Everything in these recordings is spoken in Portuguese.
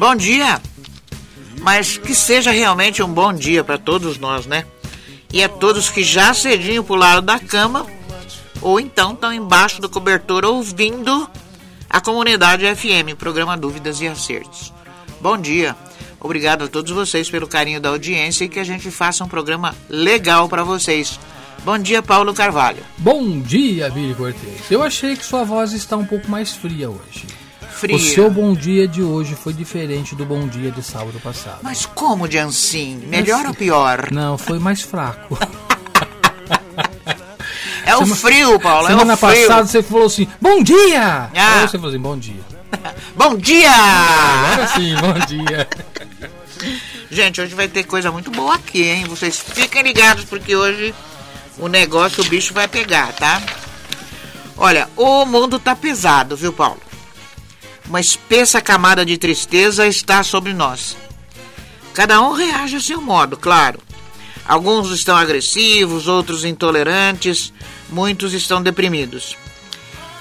Bom dia! Mas que seja realmente um bom dia para todos nós, né? E a todos que já cedinho pularam da cama ou então estão embaixo do cobertor ouvindo a comunidade FM, programa Dúvidas e Acertos. Bom dia! Obrigado a todos vocês pelo carinho da audiência e que a gente faça um programa legal para vocês. Bom dia, Paulo Carvalho. Bom dia, Billy Cortez. Eu achei que sua voz está um pouco mais fria hoje. Fria. O seu bom dia de hoje foi diferente do bom dia de sábado passado. Mas como de assim? Melhor ou pior? Não, foi mais fraco. É o frio, Paulo. Semana é o frio. passada você falou assim, bom dia! Ah. Aí você falou assim, bom dia. Bom dia! Agora sim, bom dia. Gente, hoje vai ter coisa muito boa aqui, hein? Vocês fiquem ligados porque hoje o negócio, o bicho vai pegar, tá? Olha, o mundo tá pesado, viu, Paulo? Uma espessa camada de tristeza está sobre nós. Cada um reage a seu modo, claro. Alguns estão agressivos, outros intolerantes, muitos estão deprimidos.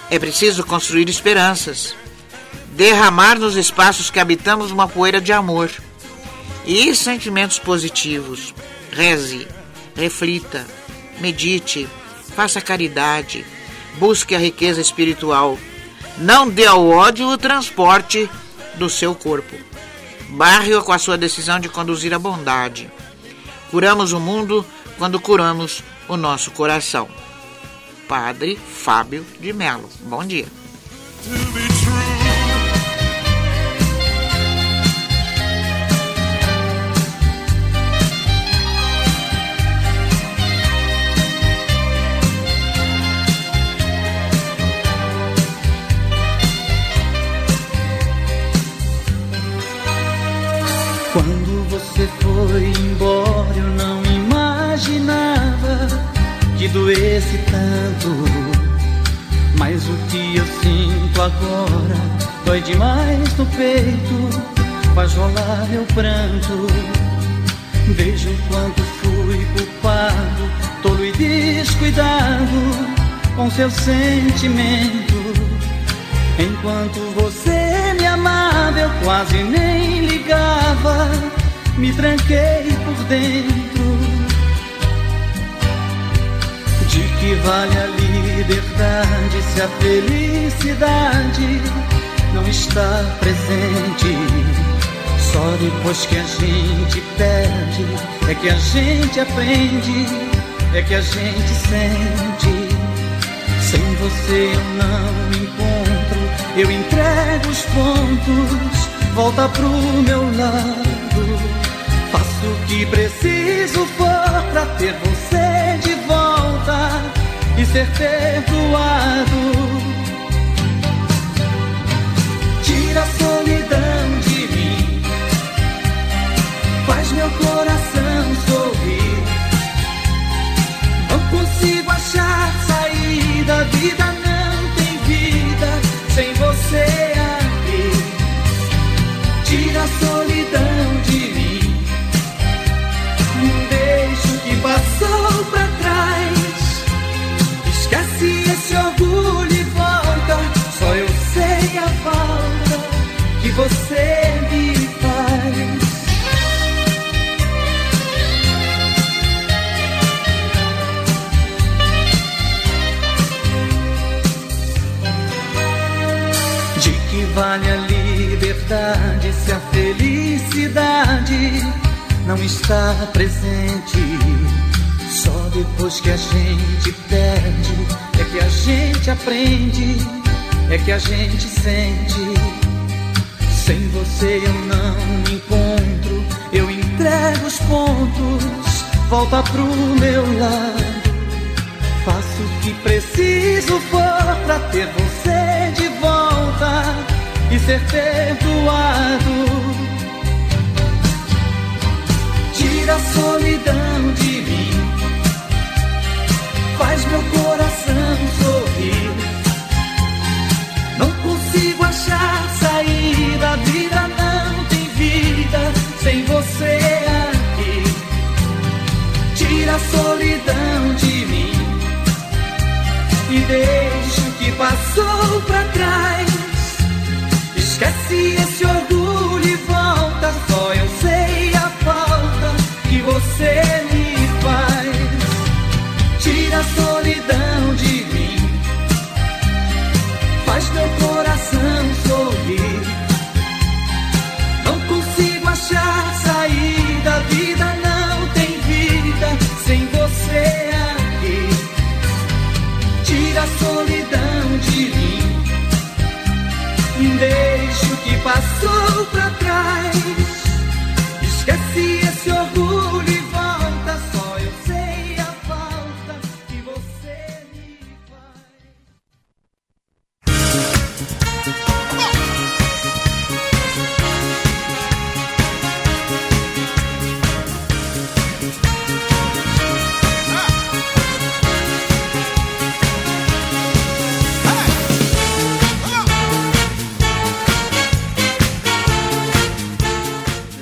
É preciso construir esperanças, derramar nos espaços que habitamos uma poeira de amor e sentimentos positivos. Reze, reflita, medite, faça caridade, busque a riqueza espiritual. Não dê ao ódio o transporte do seu corpo. Barre-o com a sua decisão de conduzir a bondade. Curamos o mundo quando curamos o nosso coração. Padre Fábio de Melo. Bom dia. Quando você foi embora, eu não imaginava que doesse tanto. Mas o que eu sinto agora dói demais no peito, faz rolar meu pranto. Vejo quanto fui culpado, tolo e descuidado com seu sentimento. Enquanto você amava, eu quase nem ligava. Me tranquei por dentro. De que vale a liberdade se a felicidade não está presente? Só depois que a gente perde é que a gente aprende, é que a gente sente. Sem você eu não me encontro, eu entrego os pontos, volta pro meu lado. Faço o que preciso for pra ter você de volta e ser perdoado. Tira a solidão de mim, faz meu coração sorrir. Não consigo achar saída, vida não vale a liberdade se a felicidade não está presente? Só depois que a gente perde é que a gente aprende, é que a gente sente. Sem você eu não me encontro, eu entrego os pontos, volta pro meu lado. Faço o que preciso for pra ter você de volta e ser perdoado. Tira a solidão de mim, faz meu coração sorrir. Não consigo achar saída, a vida não tem vida sem você aqui. Tira a solidão de mim. e deixa o que passou pra trás. Esquece esse orgulho e volta, só eu sei a falta que você me faz. Tira a solidão de mim, faz meu coração sorrir. Passou pra trás.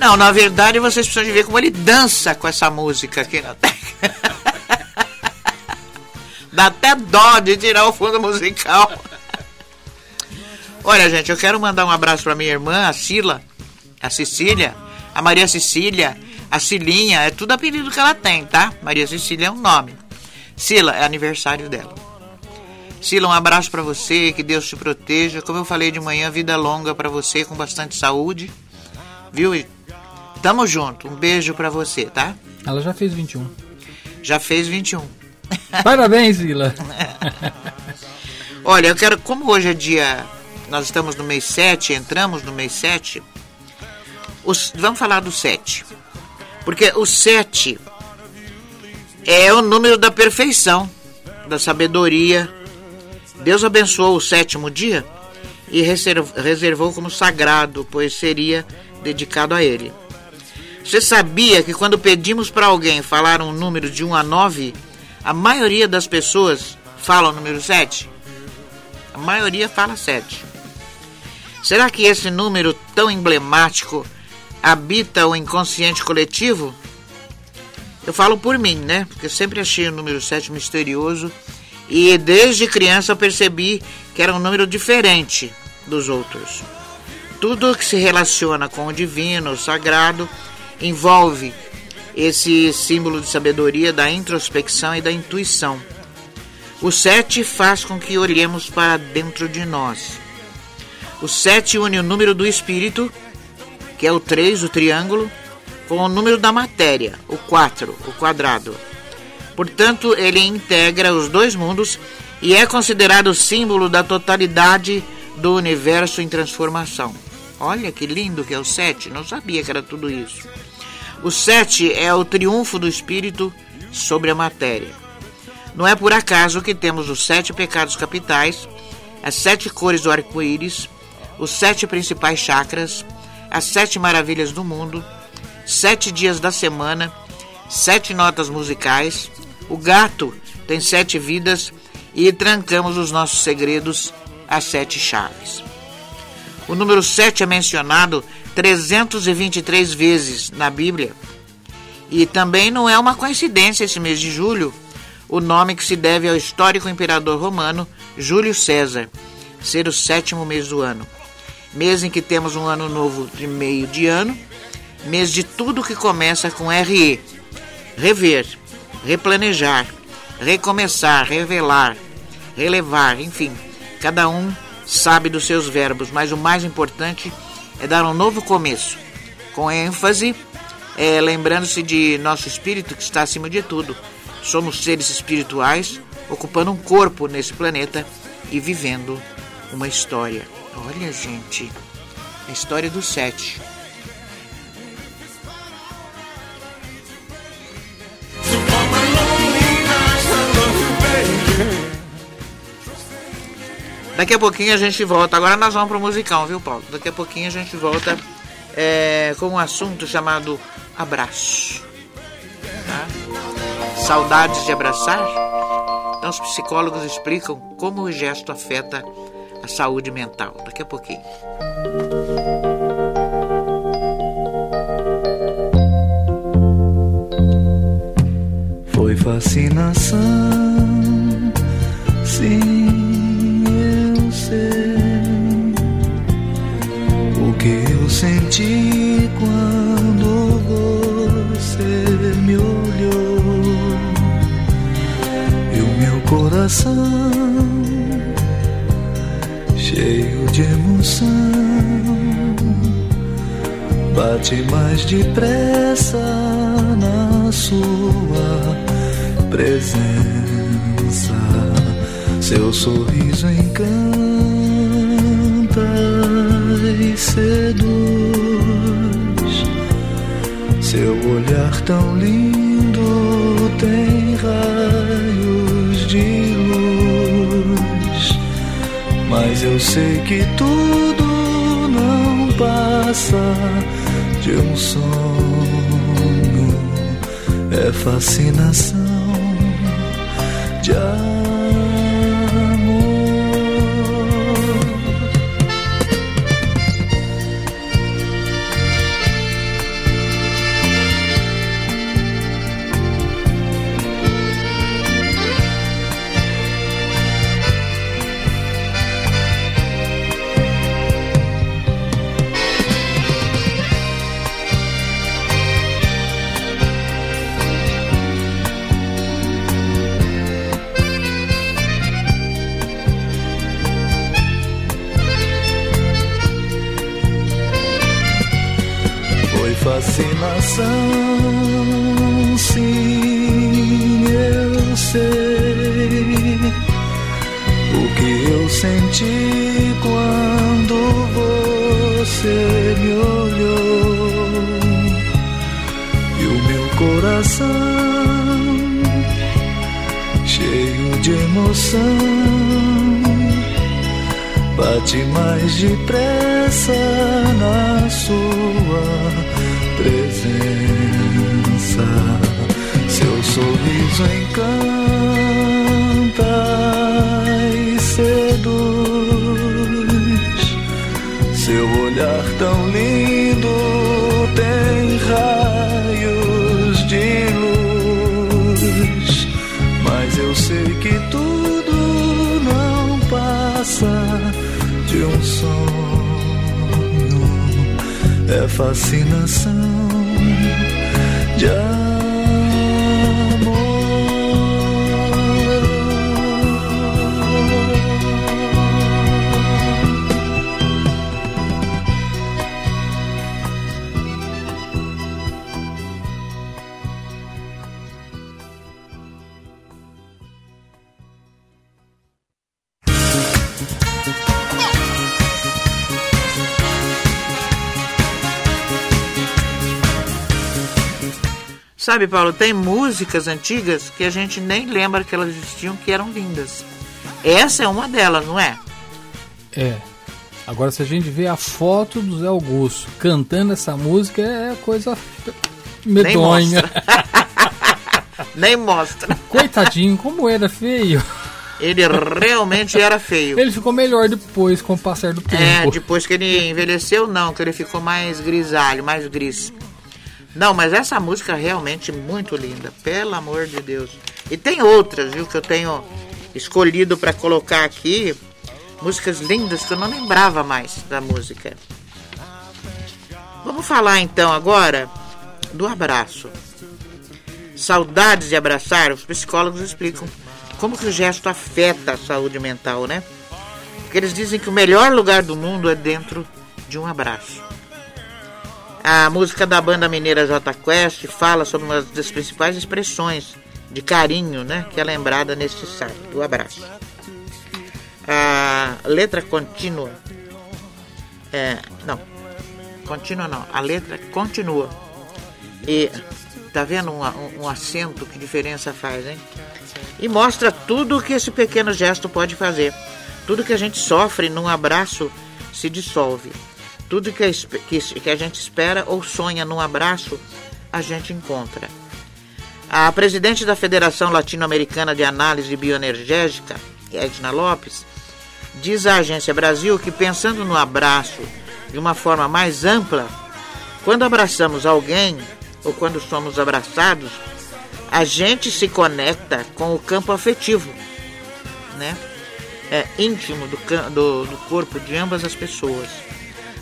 Não, na verdade vocês precisam de ver como ele dança com essa música aqui na Dá até dó de tirar o fundo musical. Olha, gente, eu quero mandar um abraço pra minha irmã, a Sila, a Cecília, a Maria Cecília, a Cilinha, é tudo apelido que ela tem, tá? Maria Cecília é um nome. Sila é aniversário dela. Sila, um abraço pra você, que Deus te proteja. Como eu falei de manhã, vida longa pra você, com bastante saúde. Viu? Tamo junto. Um beijo pra você, tá? Ela já fez 21. Já fez 21. Parabéns, Vila. Olha, eu quero, como hoje é dia, nós estamos no mês 7, entramos no mês 7, os, vamos falar do 7. Porque o 7 é o número da perfeição, da sabedoria. Deus abençoou o sétimo dia e reserv- reservou como sagrado, pois seria dedicado a ele. Você sabia que quando pedimos para alguém falar um número de 1 a 9, a maioria das pessoas fala o número 7? A maioria fala 7. Será que esse número tão emblemático habita o inconsciente coletivo? Eu falo por mim, né? Porque eu sempre achei o número 7 misterioso e desde criança eu percebi que era um número diferente dos outros. Tudo que se relaciona com o divino, o sagrado, envolve esse símbolo de sabedoria da introspecção e da intuição. O sete faz com que olhemos para dentro de nós. O sete une o número do espírito, que é o 3, o triângulo, com o número da matéria, o 4, o quadrado. Portanto, ele integra os dois mundos e é considerado símbolo da totalidade do universo em transformação. Olha que lindo que é o 7, não sabia que era tudo isso. O 7 é o triunfo do espírito sobre a matéria. Não é por acaso que temos os sete pecados capitais, as sete cores do arco-íris, os sete principais chakras, as sete maravilhas do mundo, sete dias da semana, sete notas musicais, o gato tem sete vidas e trancamos os nossos segredos às sete chaves. O número 7 é mencionado 323 vezes na Bíblia. E também não é uma coincidência esse mês de julho, o nome que se deve ao histórico imperador romano Júlio César, ser o sétimo mês do ano. Mês em que temos um ano novo de meio de ano, mês de tudo que começa com RE. Rever, replanejar, recomeçar, revelar, relevar, enfim, cada um sabe dos seus verbos, mas o mais importante é dar um novo começo, com ênfase, é, lembrando-se de nosso espírito que está acima de tudo. Somos seres espirituais ocupando um corpo nesse planeta e vivendo uma história. Olha, gente, a história do sete. Daqui a pouquinho a gente volta. Agora nós vamos pro musical, viu, Paulo? Daqui a pouquinho a gente volta é, com um assunto chamado abraço. Tá? Saudades de abraçar? Então os psicólogos explicam como o gesto afeta a saúde mental. Daqui a pouquinho. Foi fascinação senti quando você me olhou e o meu coração cheio de emoção bate mais depressa na sua presença. Seu sorriso encanta e seduz. Seu olhar tão lindo tem raios de luz. Mas eu sei que tudo não passa de um sonho. É fascinação Sabe, Paulo, tem músicas antigas que a gente nem lembra que elas existiam, que eram lindas. Essa é uma delas, não é? É. Agora, se a gente vê a foto do Zé Augusto cantando essa música, é coisa medonha. Nem mostra. Coitadinho, como era feio. Ele realmente era feio. Ele ficou melhor depois com o passar do tempo. É, depois que ele envelheceu, não, que ele ficou mais grisalho, mais gris. Não, mas essa música é realmente muito linda, pelo amor de Deus. E tem outras, viu, que eu tenho escolhido para colocar aqui. Músicas lindas que eu não lembrava mais da música. Vamos falar então agora do abraço. Saudades de abraçar, os psicólogos explicam como que o gesto afeta a saúde mental, né? Porque eles dizem que o melhor lugar do mundo é dentro de um abraço. A música da banda mineira J Quest fala sobre uma das principais expressões de carinho, né, que é lembrada neste site, o abraço. A letra contínua, é, não, contínua não, a letra continua. E tá vendo um, um, um acento que diferença faz, hein? E mostra tudo que esse pequeno gesto pode fazer. Tudo que a gente sofre num abraço se dissolve. Tudo que que a gente espera ou sonha num abraço, a gente encontra. A presidente da Federação Latino-Americana de Análise Bioenergética, Edna Lopes, diz à Agência Brasil que pensando no abraço de uma forma mais ampla, quando abraçamos alguém ou quando somos abraçados, a gente se conecta com o campo afetivo, né? É, íntimo do, do, do corpo de ambas as pessoas.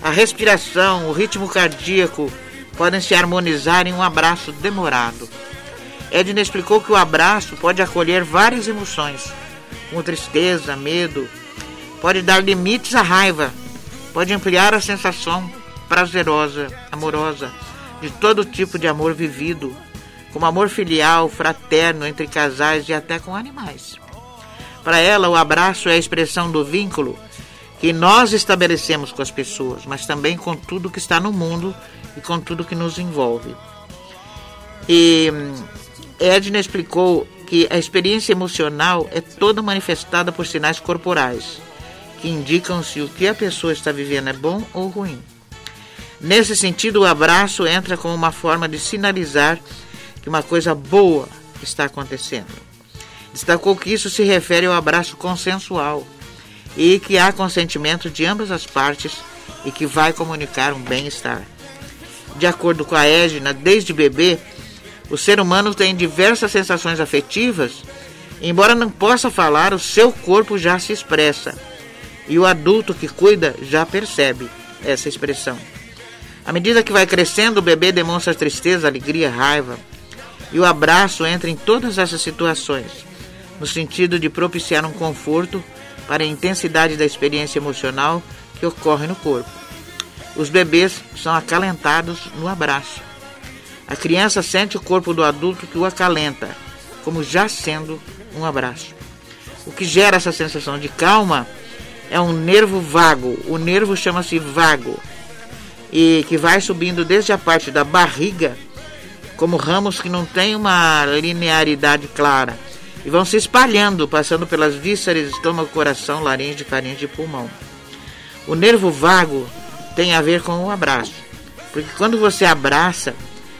A respiração, o ritmo cardíaco podem se harmonizar em um abraço demorado. Edna explicou que o abraço pode acolher várias emoções, como tristeza, medo, pode dar limites à raiva, pode ampliar a sensação prazerosa, amorosa, de todo tipo de amor vivido, como amor filial, fraterno entre casais e até com animais. Para ela, o abraço é a expressão do vínculo que nós estabelecemos com as pessoas, mas também com tudo que está no mundo e com tudo que nos envolve. E hum, Edna explicou que a experiência emocional é toda manifestada por sinais corporais, que indicam se o que a pessoa está vivendo é bom ou ruim. Nesse sentido, o abraço entra como uma forma de sinalizar que uma coisa boa está acontecendo. Destacou que isso se refere ao abraço consensual e que há consentimento de ambas as partes e que vai comunicar um bem-estar. De acordo com a Edna, desde bebê, o ser humano tem diversas sensações afetivas, embora não possa falar, o seu corpo já se expressa. E o adulto que cuida já percebe essa expressão. À medida que vai crescendo, o bebê demonstra tristeza, alegria, raiva. E o abraço entra em todas essas situações, no sentido de propiciar um conforto para a intensidade da experiência emocional que ocorre no corpo. Os bebês são acalentados no abraço. A criança sente o corpo do adulto que o acalenta, como já sendo um abraço. O que gera essa sensação de calma é um nervo vago. O nervo chama-se vago e que vai subindo desde a parte da barriga, como ramos que não têm uma linearidade clara, e vão se espalhando, passando pelas vísceras, estômago, coração, laringe, faringe e pulmão. O nervo vago tem a ver com o abraço, porque quando você abraça,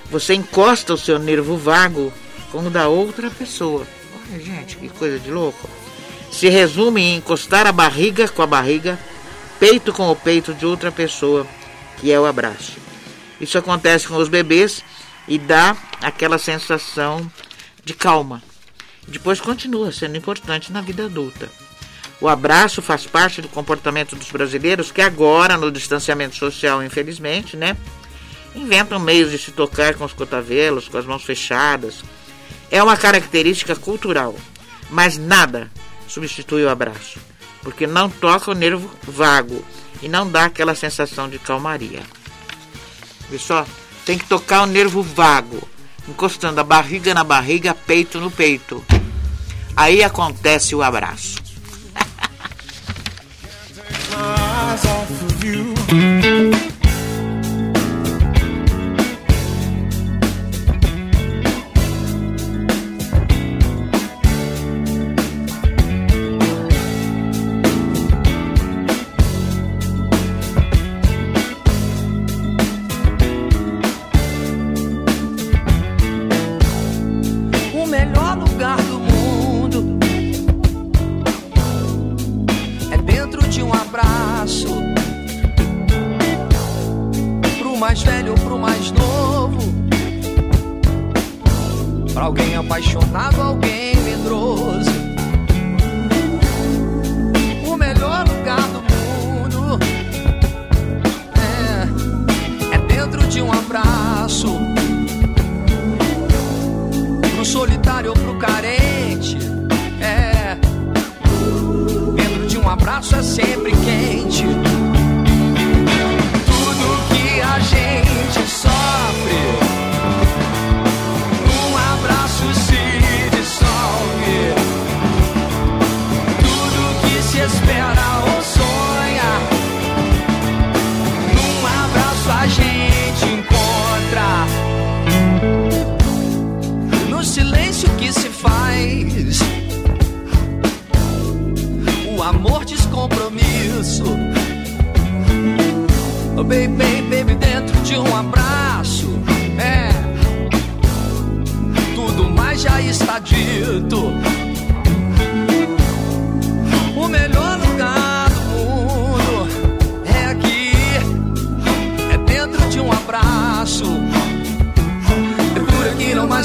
você encosta o seu nervo vago com o da outra pessoa. Olha, gente, que coisa de louco. Se resume em encostar a barriga com a barriga, peito com o peito de outra pessoa, que é o abraço. Isso acontece com os bebês e dá aquela sensação de calma. Depois continua sendo importante na vida adulta. O abraço faz parte do comportamento dos brasileiros que agora, no distanciamento social, infelizmente, né, inventam meios de se tocar com os cotovelos, com as mãos fechadas. É uma característica cultural, mas nada substitui o abraço, porque não toca o nervo vago e não dá aquela sensação de calmaria. Viu só? Tem que tocar o nervo vago, encostando a barriga na barriga, peito no peito. Aí acontece o abraço.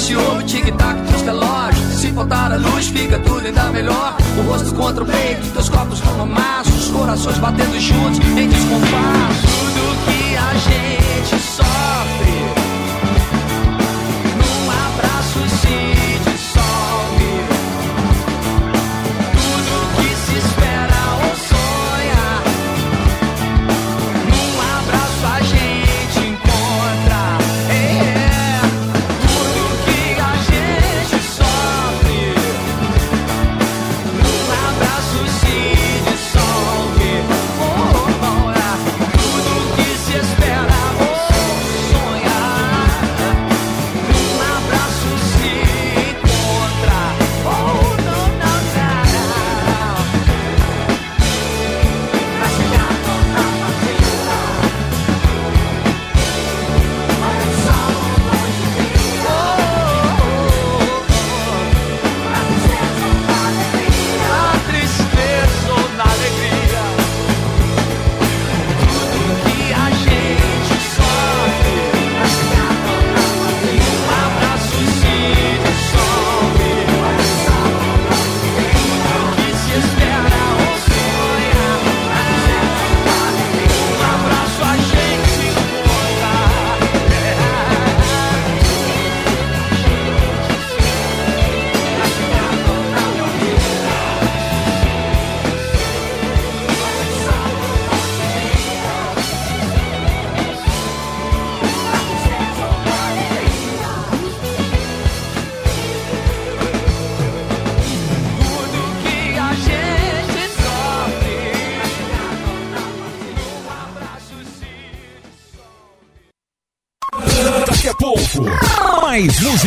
ciúme, tic-tac, dos relógio. É Se faltar a luz, fica tudo ainda melhor. O rosto contra o peito, teus copos como amassos. Corações batendo juntos em descompasso. Tudo que a gente sofre.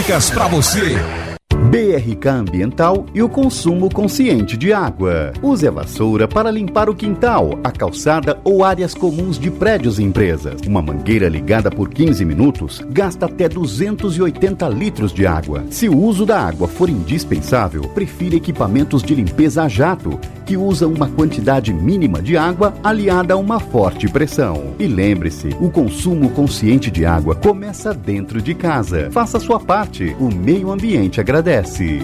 Músicas para você. BRK Ambiental e o consumo consciente de água. Use a vassoura para limpar o quintal, a calçada ou áreas comuns de prédios e empresas. Uma mangueira ligada por 15 minutos gasta até 280 litros de água. Se o uso da água for indispensável, prefira equipamentos de limpeza a jato, que usam uma quantidade mínima de água aliada a uma forte pressão. E lembre-se, o consumo consciente de água começa dentro de casa. Faça sua parte, o meio ambiente agradece.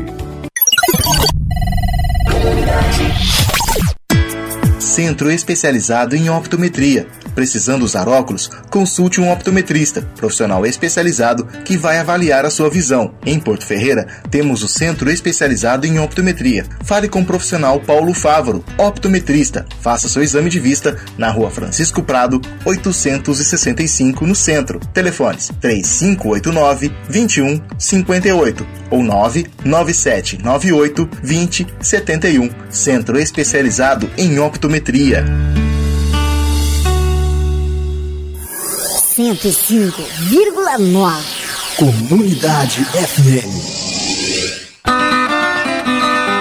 Centro especializado em optometria Precisando usar óculos? Consulte um optometrista, profissional especializado que vai avaliar a sua visão. Em Porto Ferreira, temos o Centro Especializado em Optometria. Fale com o profissional Paulo Fávaro, optometrista. Faça seu exame de vista na rua Francisco Prado, 865, no centro. Telefones 3589 2158 ou 99798 2071. Centro Especializado em Optometria. 105,9. Comunidade FM.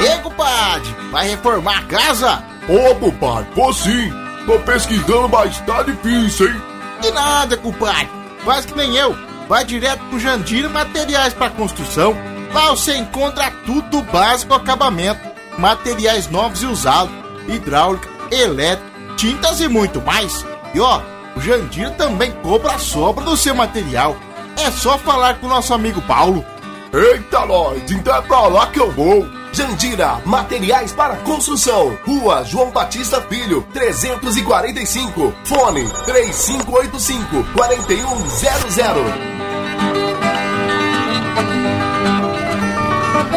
Ei, compadre, vai reformar a casa? Ô, compadre, vou sim. Tô pesquisando, mas tá difícil, hein? De nada, compadre. Faz que nem eu. Vai direto pro Jandira Materiais para Construção. Lá você encontra tudo básico acabamento. Materiais novos e usados. Hidráulica, elétrica, tintas e muito mais. E ó, o Jandir também cobra a sobra do seu material. É só falar com o nosso amigo Paulo. Eita, nós, então é pra lá que eu vou. Jandira, materiais para construção. Rua João Batista Filho, 345. Fone 3585 4100.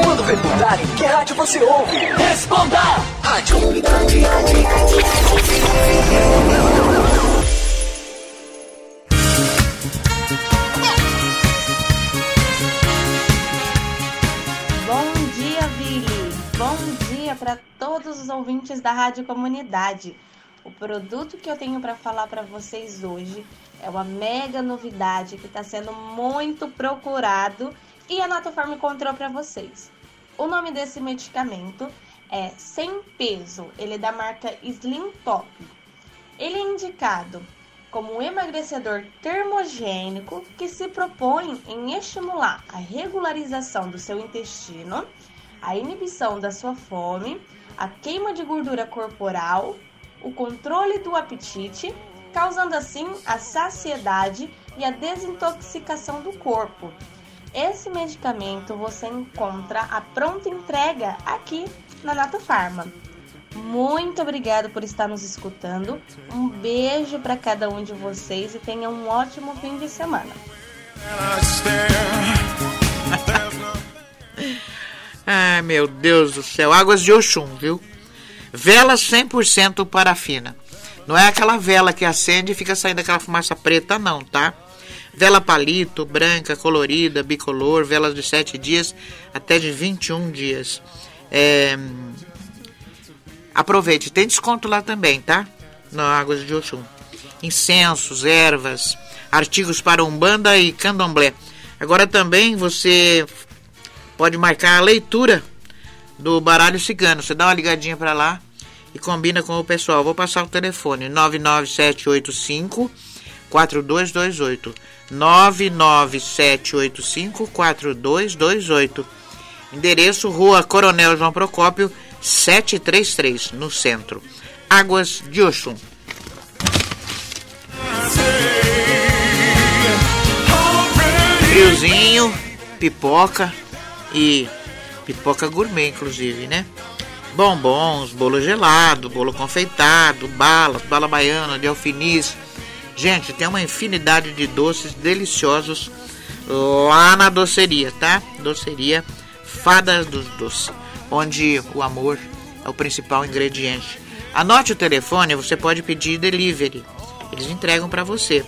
Quando perguntarem que rádio você ouve, responda! Rádio para todos os ouvintes da Rádio Comunidade. O produto que eu tenho para falar para vocês hoje é uma mega novidade que está sendo muito procurado e a Natofarm encontrou para vocês. O nome desse medicamento é Sem Peso, ele é da marca Slim Top. Ele é indicado como um emagrecedor termogênico que se propõe em estimular a regularização do seu intestino a inibição da sua fome, a queima de gordura corporal, o controle do apetite, causando assim a saciedade e a desintoxicação do corpo. Esse medicamento você encontra a pronta entrega aqui na Nato Farma. Muito obrigado por estar nos escutando. Um beijo para cada um de vocês e tenha um ótimo fim de semana. Ai, meu Deus do céu. Águas de Oxum, viu? Vela 100% parafina. Não é aquela vela que acende e fica saindo aquela fumaça preta, não, tá? Vela palito, branca, colorida, bicolor, velas de 7 dias até de 21 dias. É... Aproveite, tem desconto lá também, tá? Na Águas de Oxum. Incensos, ervas, artigos para Umbanda e Candomblé. Agora também você pode marcar a leitura do baralho cigano. Você dá uma ligadinha para lá e combina com o pessoal. Vou passar o telefone 99785 4228. 99785 4228. Endereço Rua Coronel João Procópio 733, no centro. Águas de Oxum. Friozinho, pipoca e pipoca gourmet, inclusive, né? Bombons, bolo gelado, bolo confeitado, balas, bala baiana, de alfinis. Gente, tem uma infinidade de doces deliciosos lá na doceria, tá? Doceria Fadas dos Doces, onde o amor é o principal ingrediente. Anote o telefone, você pode pedir delivery. Eles entregam para você.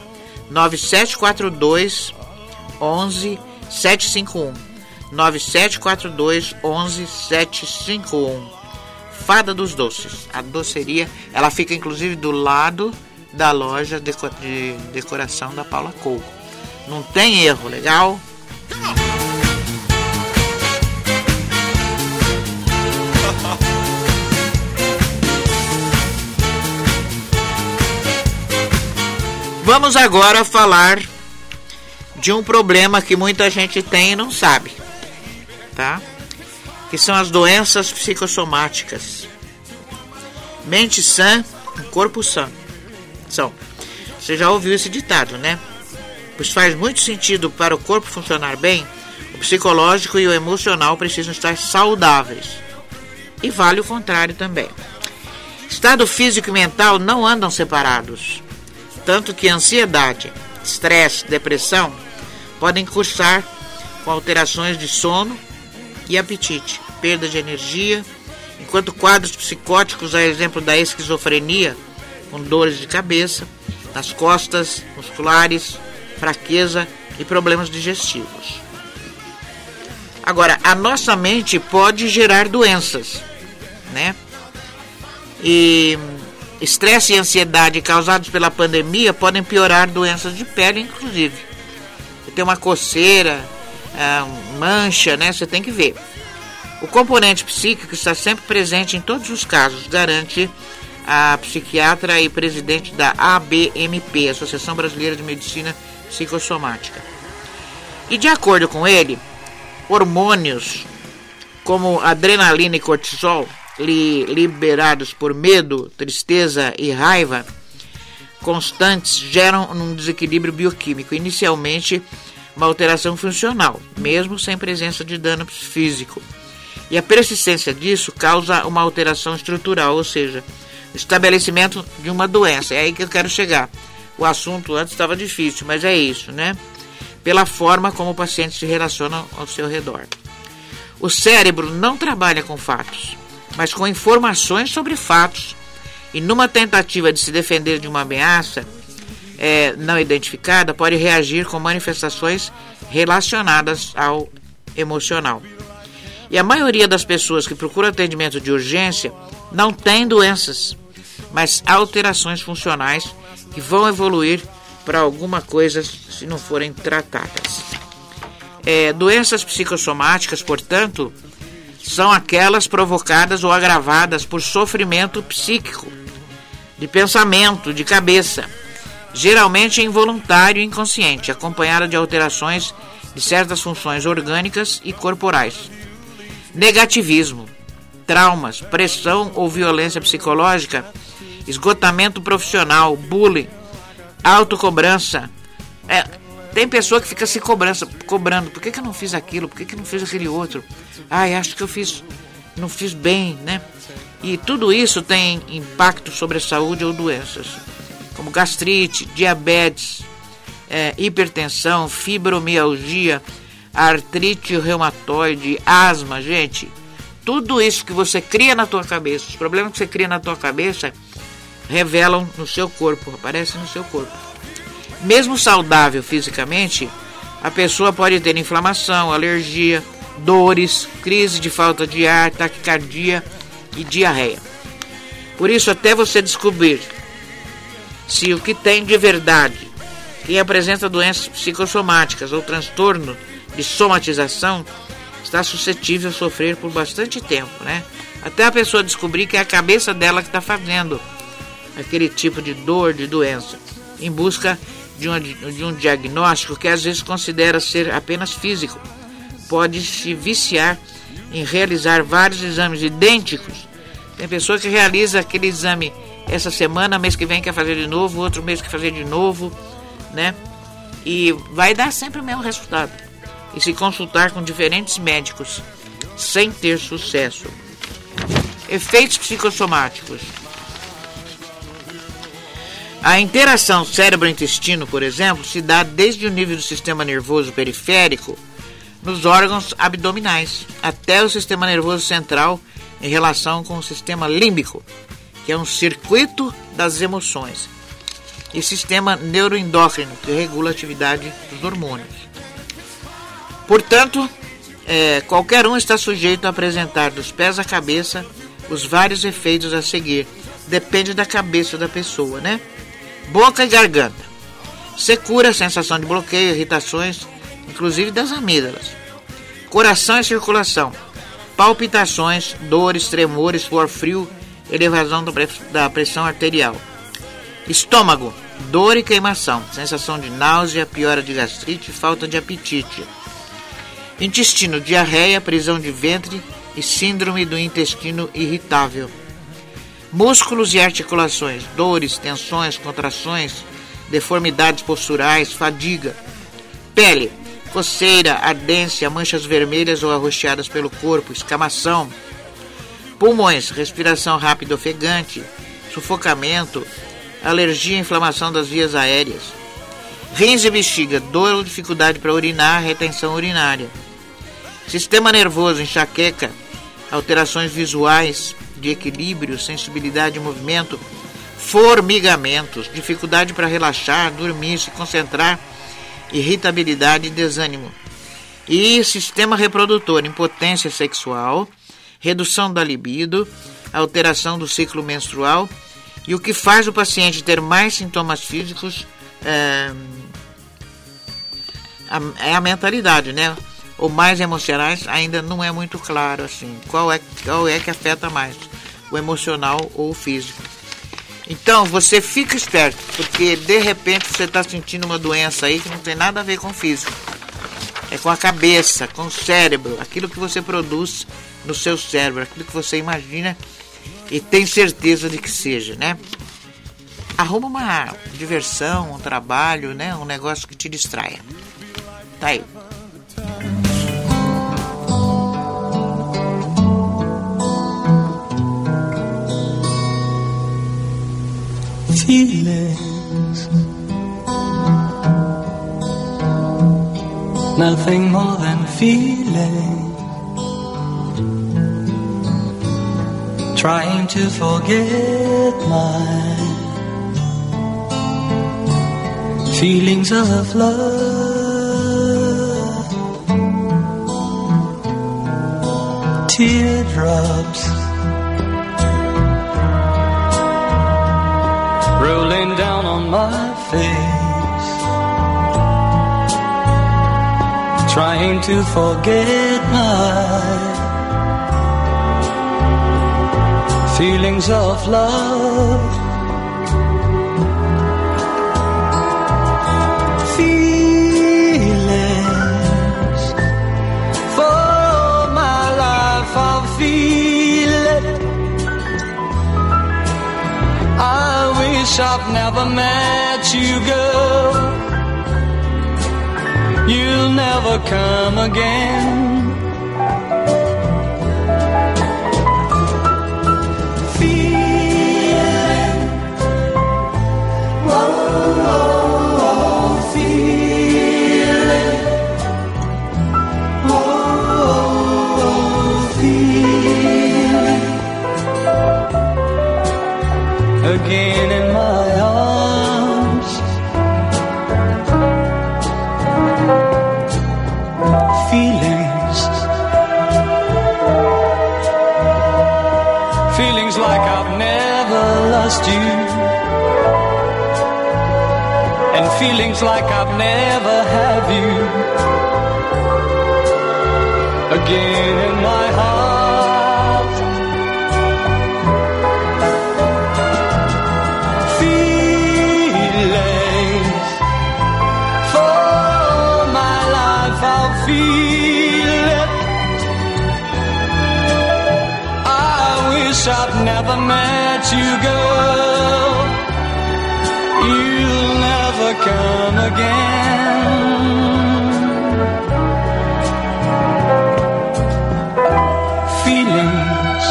9742 11 751. 9742 11 751. Fada dos Doces. A doceria, ela fica inclusive do lado da loja de decoração da Paula Coco. Não tem erro, legal? Vamos agora falar de um problema que muita gente tem e não sabe, tá? Que são as doenças psicossomáticas. Mente sã, corpo sã. São. Você já ouviu esse ditado, né? Pois faz muito sentido para o corpo funcionar bem, o psicológico e o emocional precisam estar saudáveis. E vale o contrário também. Estado físico e mental não andam separados. Tanto que ansiedade, estresse, depressão podem cursar com alterações de sono e apetite, perda de energia, enquanto quadros psicóticos, a exemplo da esquizofrenia, com dores de cabeça, nas costas, musculares, fraqueza e problemas digestivos. Agora, a nossa mente pode gerar doenças, né? E Estresse e ansiedade causados pela pandemia podem piorar doenças de pele, inclusive. Tem uma coceira, ah, mancha, né? Você tem que ver. O componente psíquico está sempre presente em todos os casos, garante a psiquiatra e presidente da ABMP, Associação Brasileira de Medicina Psicossomática. E de acordo com ele, hormônios como adrenalina e cortisol li, liberados por medo, tristeza e raiva constantes geram um desequilíbrio bioquímico. Inicialmente, uma alteração funcional, mesmo sem presença de dano físico. E a persistência disso causa uma alteração estrutural, ou seja, estabelecimento de uma doença. É aí que eu quero chegar. O assunto antes estava difícil, mas é isso, né? Pela forma como o paciente se relaciona ao seu redor. O cérebro não trabalha com fatos mas com informações sobre fatos. E numa tentativa de se defender de uma ameaça é, não identificada, pode reagir com manifestações relacionadas ao emocional. E a maioria das pessoas que procuram atendimento de urgência não tem doenças, mas alterações funcionais que vão evoluir para alguma coisa se não forem tratadas. É, doenças psicossomáticas, portanto, são aquelas provocadas ou agravadas por sofrimento psíquico, de pensamento, de cabeça, geralmente involuntário e inconsciente, acompanhada de alterações de certas funções orgânicas e corporais. Negativismo, traumas, pressão ou violência psicológica, esgotamento profissional, bullying, autocobrança. É, tem pessoa que fica se cobrança, cobrando. Por que, que eu não fiz aquilo? Por que, que eu não fiz aquele outro? Ai, acho que eu fiz não fiz bem, né? E tudo isso tem impacto sobre a saúde ou doenças, como gastrite, diabetes, é, hipertensão, fibromialgia, artrite reumatoide, asma, gente. Tudo isso que você cria na tua cabeça, os problemas que você cria na tua cabeça, revelam no seu corpo, aparecem no seu corpo. Mesmo saudável fisicamente, a pessoa pode ter inflamação, alergia, dores, crise de falta de ar, taquicardia e diarreia. Por isso, até você descobrir se o que tem de verdade, quem apresenta doenças psicossomáticas ou transtorno de somatização, está suscetível a sofrer por bastante tempo, né? Até a pessoa descobrir que é a cabeça dela que está fazendo aquele tipo de dor, de doença, em busca de um, de um diagnóstico que às vezes considera ser apenas físico. Pode se viciar em realizar vários exames idênticos. Tem pessoa que realiza aquele exame essa semana, mês que vem quer fazer de novo, outro mês quer fazer de novo, né? E vai dar sempre o mesmo resultado. E se consultar com diferentes médicos sem ter sucesso. Efeitos psicossomáticos. A interação cérebro-intestino, por exemplo, se dá desde o nível do sistema nervoso periférico nos órgãos abdominais até o sistema nervoso central em relação com o sistema límbico, que é um circuito das emoções, e sistema neuroendócrino, que regula a atividade dos hormônios. Portanto, é, qualquer um está sujeito a apresentar dos pés à cabeça os vários efeitos a seguir. Depende da cabeça da pessoa, né? boca e garganta. Secura, sensação de bloqueio, irritações, inclusive das amígdalas. Coração e circulação. Palpitações, dores, tremores, suor frio, elevação da pressão arterial. Estômago, dor e queimação, sensação de náusea, piora de gastrite, falta de apetite. Intestino, diarreia, prisão de ventre e síndrome do intestino irritável. Músculos e articulações, dores, tensões, contrações, deformidades posturais, fadiga. Pele, coceira, ardência, manchas vermelhas ou arroxeadas pelo corpo, escamação. Pulmões, respiração rápida ofegante, sufocamento, alergia e inflamação das vias aéreas. Rins e bexiga, dor ou dificuldade para urinar, retenção urinária. Sistema nervoso, enxaqueca, alterações visuais, de equilíbrio, sensibilidade de movimento, formigamentos, dificuldade para relaxar, dormir, se concentrar, irritabilidade e desânimo. E sistema reprodutor, impotência sexual, redução da libido, alteração do ciclo menstrual e o que faz o paciente ter mais sintomas físicos é, a, é a mentalidade, né? Ou mais emocionais ainda não é muito claro assim. Qual é, qual é que afeta mais? o emocional ou o físico. Então você fica esperto, porque de repente você está sentindo uma doença aí que não tem nada a ver com o físico. É com a cabeça, com o cérebro, aquilo que você produz no seu cérebro, aquilo que você imagina e tem certeza de que seja, né? Arruma uma diversão, um trabalho, né? Um negócio que te distraia. Tá aí. feelings. Nothing more than feeling. Trying to forget my feelings of love. Teardrops. Rolling down on my face, trying to forget my feelings of love. Feelings for my life, I'll feel it. I wish I've never met you, girl. You'll never come again. Feelings like I've never had you again in my heart. Feelings for my life, I'll feel it. I wish I'd never met you, girl. Come again. feelings.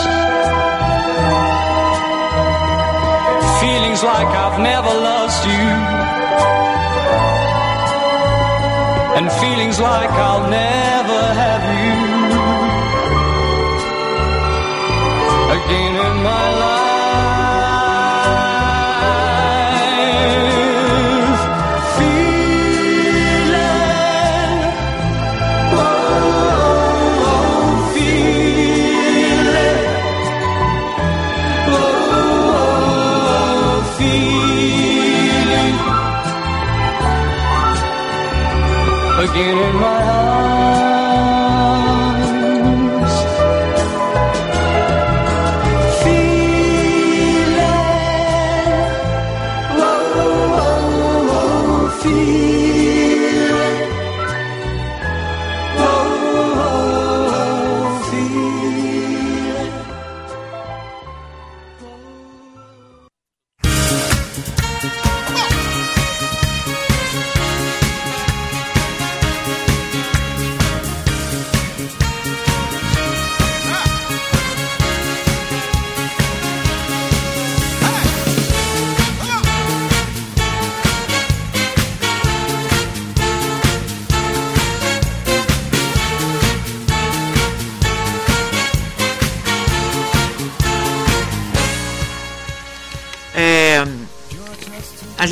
Feelings like I've never lost you. And feelings like I'll never have you again in my arms.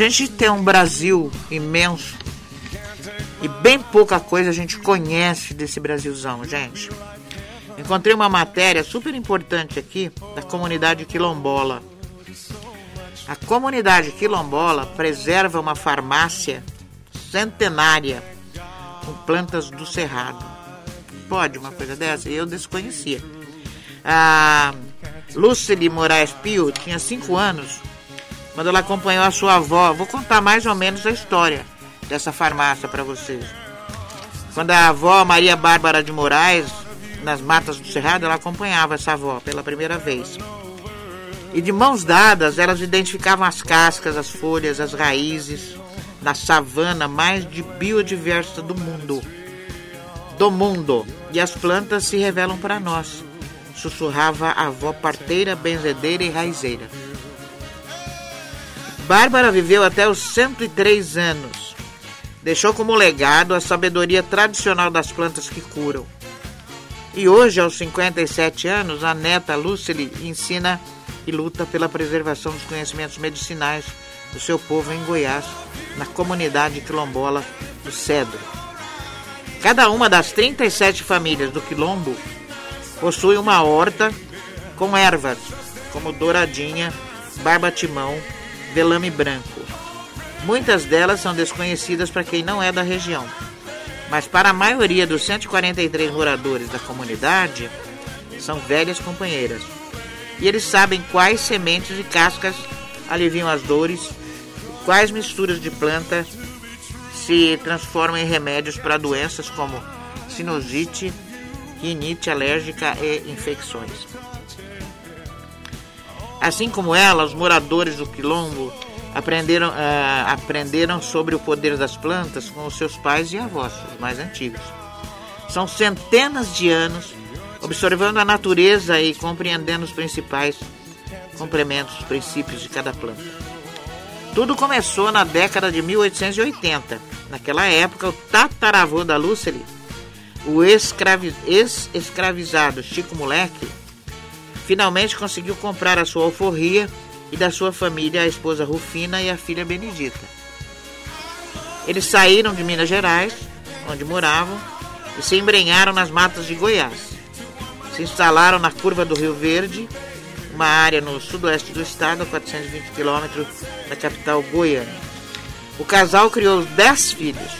Gente tem um Brasil imenso e bem pouca coisa a gente conhece desse Brasilzão, gente. Encontrei uma matéria super importante aqui da comunidade quilombola. A comunidade quilombola preserva uma farmácia centenária com plantas do cerrado. Pode uma coisa dessa? Eu desconhecia. A Lucely Moraes Pio tinha 5 anos quando ela acompanhou a sua avó. Vou contar mais ou menos a história dessa farmácia para vocês. Quando a avó Maria Bárbara de Moraes, nas matas do Cerrado, ela acompanhava essa avó pela primeira vez. E de mãos dadas, elas identificavam as cascas, as folhas, as raízes da savana mais de biodiversa do mundo. Do mundo. E as plantas se revelam para nós. Sussurrava a avó parteira, benzedeira e raizeira. Bárbara viveu até os 103 anos. Deixou como legado a sabedoria tradicional das plantas que curam. E hoje, aos 57 anos, a neta Lucily ensina e luta pela preservação dos conhecimentos medicinais do seu povo em Goiás, na comunidade quilombola do Cedro. Cada uma das 37 famílias do quilombo possui uma horta com ervas, como douradinha, barba-timão, velame branco. Muitas delas são desconhecidas para quem não é da região, mas para a maioria dos 143 moradores da comunidade, são velhas companheiras. E eles sabem quais sementes e cascas aliviam as dores, quais misturas de planta se transformam em remédios para doenças como sinusite, rinite alérgica e infecções. Assim como ela, os moradores do quilombo aprenderam, uh, aprenderam sobre o poder das plantas com os seus pais e avós, os mais antigos. São centenas de anos observando a natureza e compreendendo os principais complementos, os princípios de cada planta. Tudo começou na década de 1880. Naquela época, o tataravô da Lucely, o ex-escravizado Chico Moleque, finalmente conseguiu comprar a sua alforria e da sua família, a esposa Rufina e a filha Benedita. Eles saíram de Minas Gerais, onde moravam, e se embrenharam nas matas de Goiás. Se instalaram na curva do Rio Verde, uma área no sudoeste do estado, a 420 quilômetros da capital Goiânia. O casal criou 10 filhos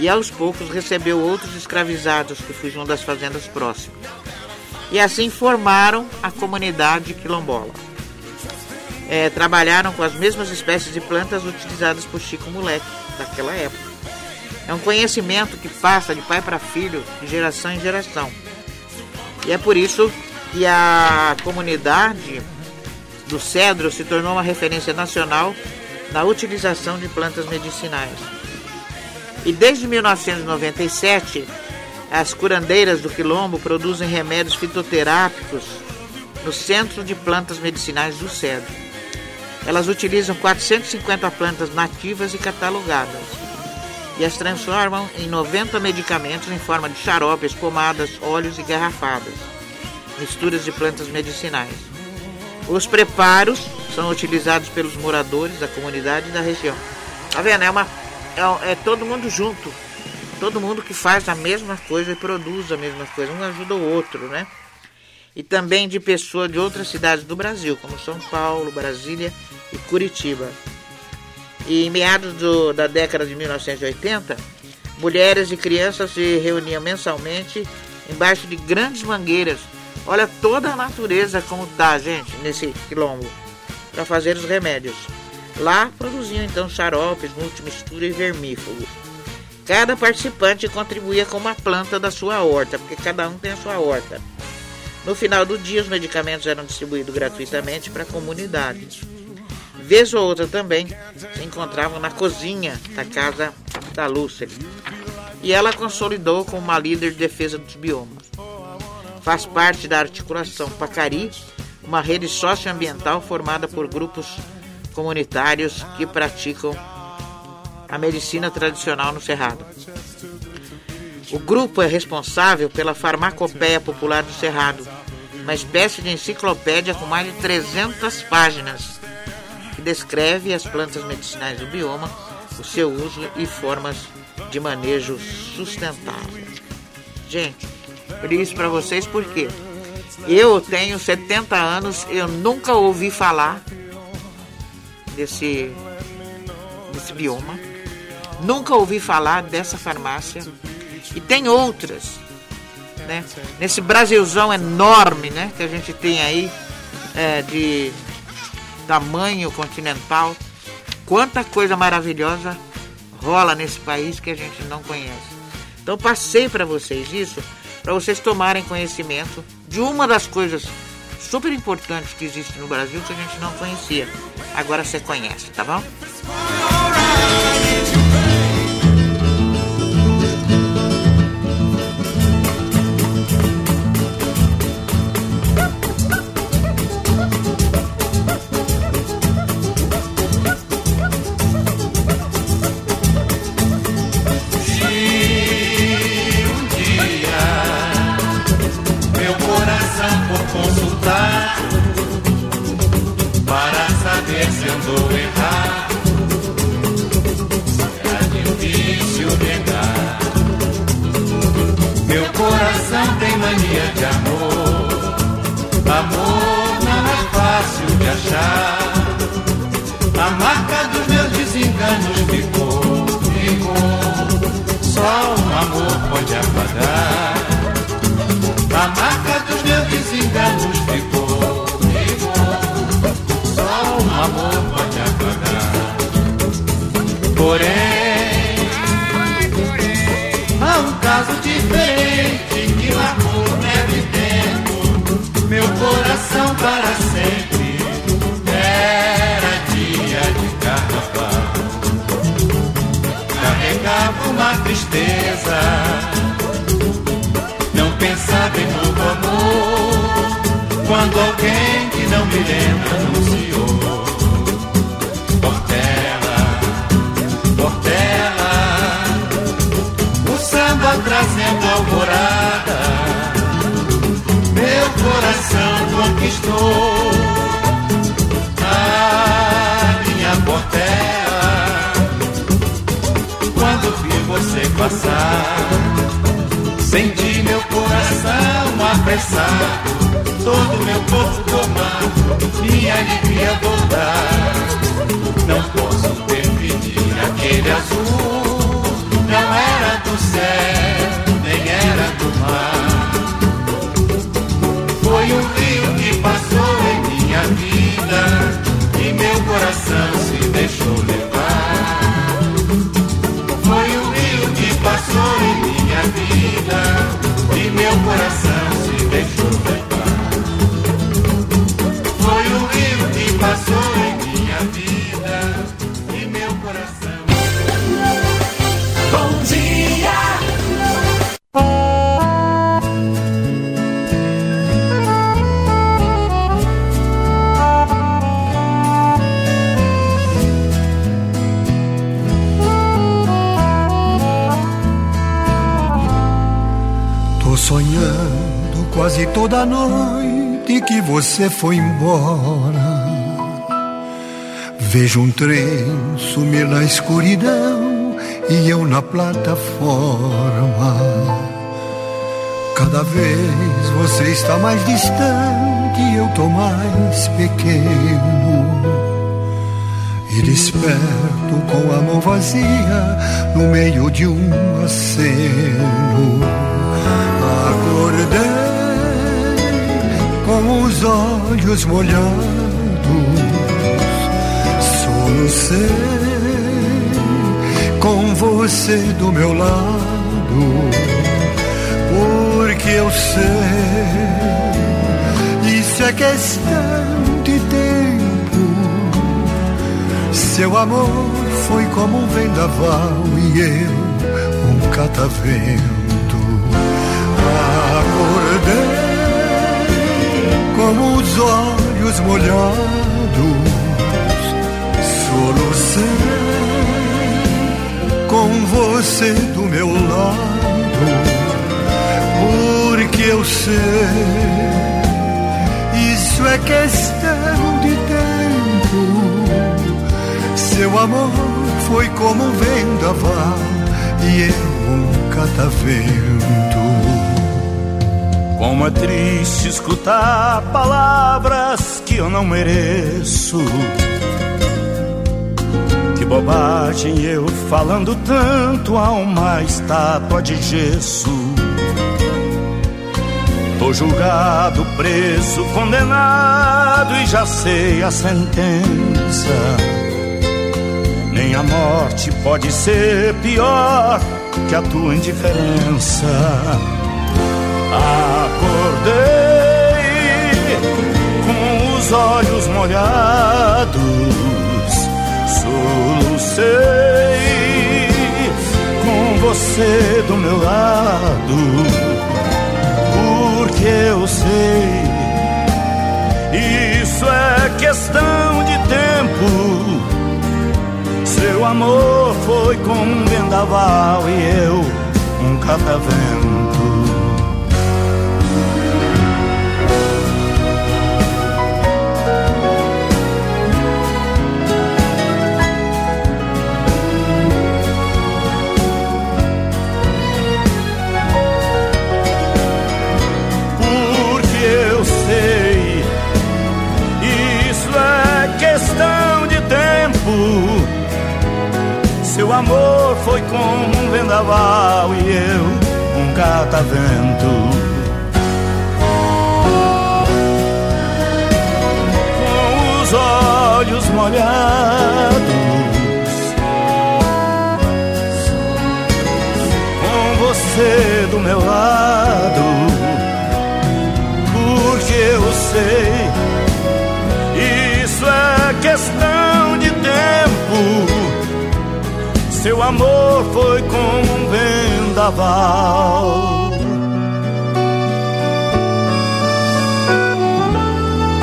e aos poucos recebeu outros escravizados que fugiam das fazendas próximas. E assim formaram a comunidade quilombola. É, trabalharam com as mesmas espécies de plantas utilizadas por Chico Moleque daquela época. É um conhecimento que passa de pai para filho, de geração em geração. E é por isso que a comunidade do cedro se tornou uma referência nacional na utilização de plantas medicinais. E desde 1997, as curandeiras do Quilombo produzem remédios fitoterápicos no Centro de Plantas Medicinais do Cedro. Elas utilizam 450 plantas nativas e catalogadas e as transformam em 90 medicamentos em forma de xaropes, pomadas, óleos e garrafadas, misturas de plantas medicinais. Os preparos são utilizados pelos moradores da comunidade da região. Tá vendo? É, uma, é, é todo mundo junto. Todo mundo que faz a mesma coisa e produz a mesma coisa. Um ajuda o outro, né? E também de pessoas de outras cidades do Brasil, como São Paulo, Brasília e Curitiba. E em meados do, da década de 1980, mulheres e crianças se reuniam mensalmente embaixo de grandes mangueiras. Olha toda a natureza como tá, gente, nesse quilombo para fazer os remédios. Lá produziam então xaropes, multimistura e vermífugo. Cada participante contribuía com uma planta da sua horta, porque cada um tem a sua horta. No final do dia, os medicamentos eram distribuídos gratuitamente para a comunidade. Vez ou outra também se encontravam na cozinha da casa da Lúcia. E ela consolidou como uma líder de defesa dos biomas. Faz parte da articulação Pacari uma rede socioambiental formada por grupos comunitários que praticam a medicina tradicional no Cerrado. O grupo é responsável pela Farmacopeia Popular do Cerrado, uma espécie de enciclopédia com mais de 300 páginas, que descreve as plantas medicinais do bioma, o seu uso e formas de manejo sustentável. Gente, eu li isso para vocês porque eu tenho 70 anos, eu nunca ouvi falar desse, desse bioma. Nunca ouvi falar dessa farmácia. E tem outras. Né? Nesse Brasilzão enorme né, que a gente tem aí, é, de tamanho continental. Quanta coisa maravilhosa rola nesse país que a gente não conhece. Então passei para vocês isso, para vocês tomarem conhecimento de uma das coisas super importantes que existe no Brasil que a gente não conhecia. Agora você conhece, tá bom? Você foi embora. Vejo um trem sumir na escuridão e eu na plataforma. Cada vez você está mais distante e eu tô mais pequeno. E desperto com a mão vazia no meio de um aceno. Acordei com os olhos molhados, solucei com você do meu lado, porque eu sei, isso é questão de tempo. Seu amor foi como um vendaval e eu um catavento. Como os olhos molhados, solucei com você do meu lado, porque eu sei, isso é questão de tempo. Seu amor foi como um vendaval e eu um catavento. Como é triste escutar palavras que eu não mereço. Que bobagem eu falando tanto a uma estátua de gesso. Tô julgado, preso, condenado e já sei a sentença. Nem a morte pode ser pior que a tua indiferença. Acordei com os olhos molhados, solucei com você do meu lado, porque eu sei, isso é questão de tempo. Seu amor foi como um vendaval e eu um catavento. Amor foi como um vendaval e eu um catavento. Com os olhos molhados, com você do meu lado, porque eu sei, isso é questão de tempo. Seu amor foi como um vendaval.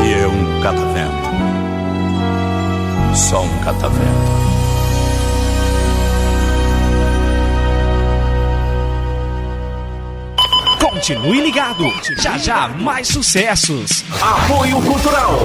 E eu um catavento. Só um catavento. Continue ligado. Já já mais sucessos. Apoio Cultural.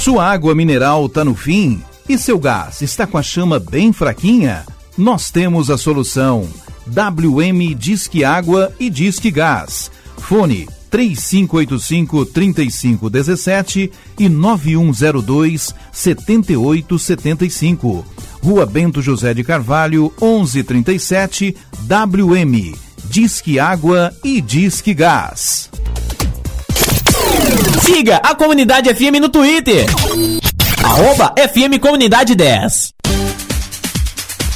Sua água mineral tá no fim? E seu gás está com a chama bem fraquinha? Nós temos a solução. WM Disque Água e Disque Gás. Fone 3585-3517 e 9102 7875. Rua Bento José de Carvalho, 1137, WM. Disque Água e Disque Gás. Siga a Comunidade FM no Twitter. Arroba FM Comunidade 10.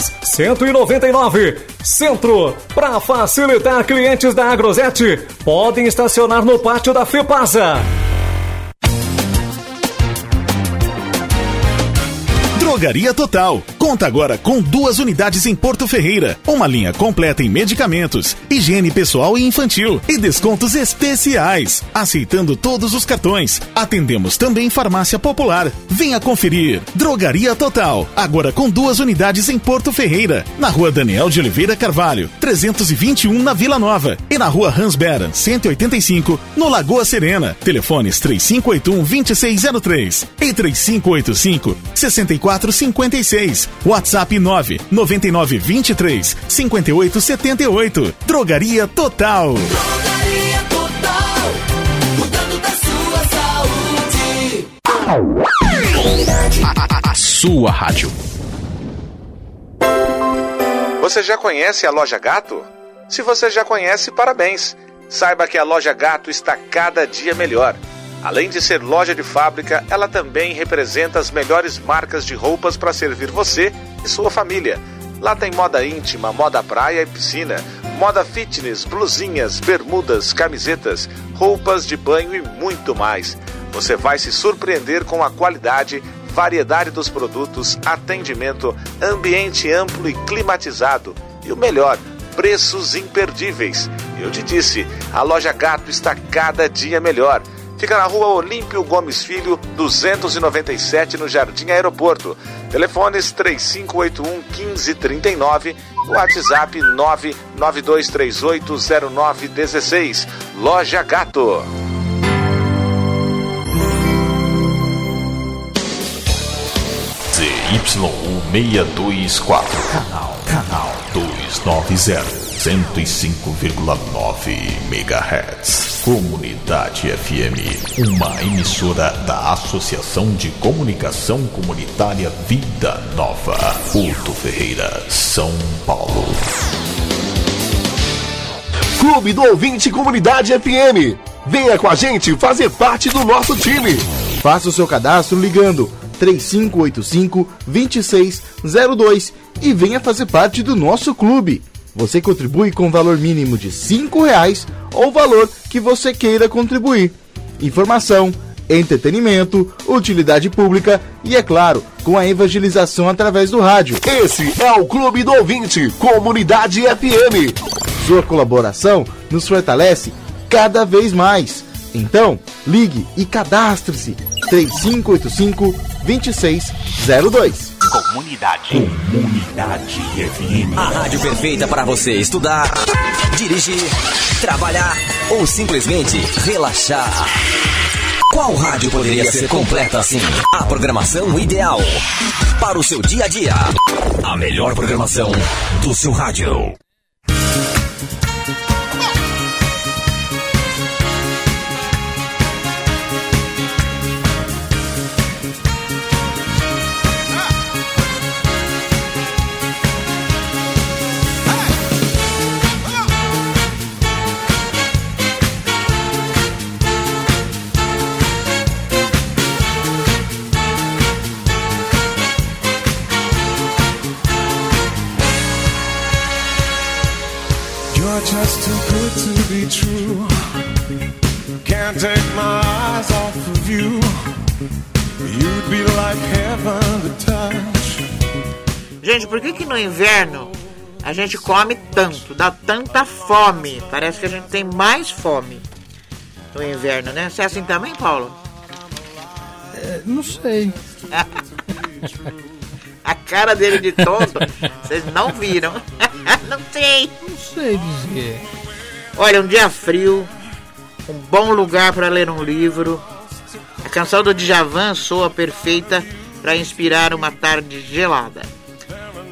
Forjas. 199, Centro. Para facilitar clientes da Agrosete, podem estacionar no pátio da FEPASA. Drogaria Total. Conta agora com duas unidades em Porto Ferreira, uma linha completa em medicamentos, higiene pessoal e infantil e descontos especiais, aceitando todos os cartões. Atendemos também farmácia popular. Venha conferir. Drogaria Total, agora com duas unidades em Porto Ferreira, na Rua Daniel de Oliveira Carvalho, 321 na Vila Nova e na Rua Hans Beran, 185, no Lagoa Serena. Telefones 3581 2603 e 3585 64 56. WhatsApp 9 99 23 58 78. Drogaria Total. Drogaria Total, cuidando da sua saúde. A, a sua rádio. Você já conhece a Loja Gato? Se você já conhece, parabéns. Saiba que a Loja Gato está cada dia melhor. Além de ser loja de fábrica, ela também representa as melhores marcas de roupas para servir você e sua família. Lá tem moda íntima, moda praia e piscina, moda fitness, blusinhas, bermudas, camisetas, roupas de banho e muito mais. Você vai se surpreender com a qualidade, variedade dos produtos, atendimento, ambiente amplo e climatizado. E o melhor, preços imperdíveis. Eu te disse, a loja Gato está cada dia melhor. Fica na rua Olímpio Gomes Filho, 297, no Jardim Aeroporto. Telefones 3581 1539, WhatsApp 992380916. Loja Gato. ZYU624, canal, canal 290, 105,9 MHz. Comunidade FM, uma emissora da Associação de Comunicação Comunitária Vida Nova, Porto Ferreira, São Paulo. Clube do Ouvinte Comunidade FM. Venha com a gente fazer parte do nosso time. Faça o seu cadastro ligando 3585 2602 e venha fazer parte do nosso clube. Você contribui com valor mínimo de cinco reais ou valor que você queira contribuir. Informação, entretenimento, utilidade pública e, é claro, com a evangelização através do rádio. Esse é o Clube do Ouvinte Comunidade FM. Sua colaboração nos fortalece cada vez mais. Então, ligue e cadastre-se 3585 2602. Comunidade. Comunidade FM. A rádio perfeita para você estudar, dirigir, trabalhar ou simplesmente relaxar. Qual rádio poderia ser completa assim? A programação ideal para o seu dia a dia. A melhor programação do seu rádio. Good to be true. Can't take my eyes off of you. You'd be like heaven to touch. Gente, por que que no inverno A gente come tanto, dá tanta fome. Parece que a gente tem mais fome no inverno, né? Você é assim também, Paulo? É, não sei. A cara dele de tonto, vocês não viram. não sei. Não sei dizer. Olha, um dia frio, um bom lugar para ler um livro. A canção do Djavan soa perfeita para inspirar uma tarde gelada.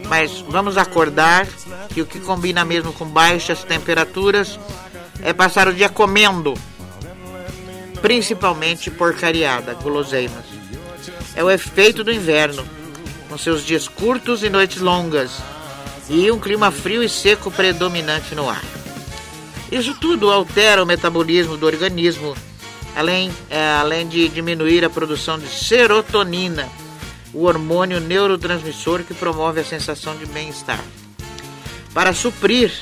Mas vamos acordar que o que combina mesmo com baixas temperaturas é passar o dia comendo, principalmente porcariada, guloseimas. É o efeito do inverno, com seus dias curtos e noites longas, e um clima frio e seco predominante no ar. Isso tudo altera o metabolismo do organismo, além, é, além de diminuir a produção de serotonina, o hormônio neurotransmissor que promove a sensação de bem-estar. Para suprir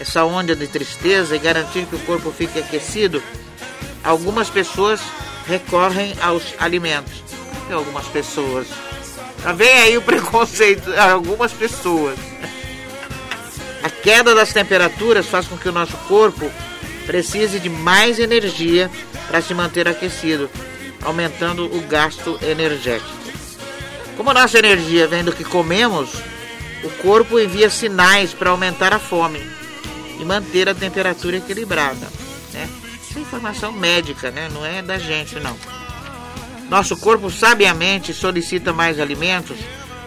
essa onda de tristeza e garantir que o corpo fique aquecido, algumas pessoas recorrem aos alimentos. Algumas pessoas. Tá vem aí o preconceito, algumas pessoas. A queda das temperaturas faz com que o nosso corpo precise de mais energia para se manter aquecido, aumentando o gasto energético. Como a nossa energia vem do que comemos, o corpo envia sinais para aumentar a fome e manter a temperatura equilibrada. Né? Isso é informação médica, né? não é da gente, não. Nosso corpo sabiamente solicita mais alimentos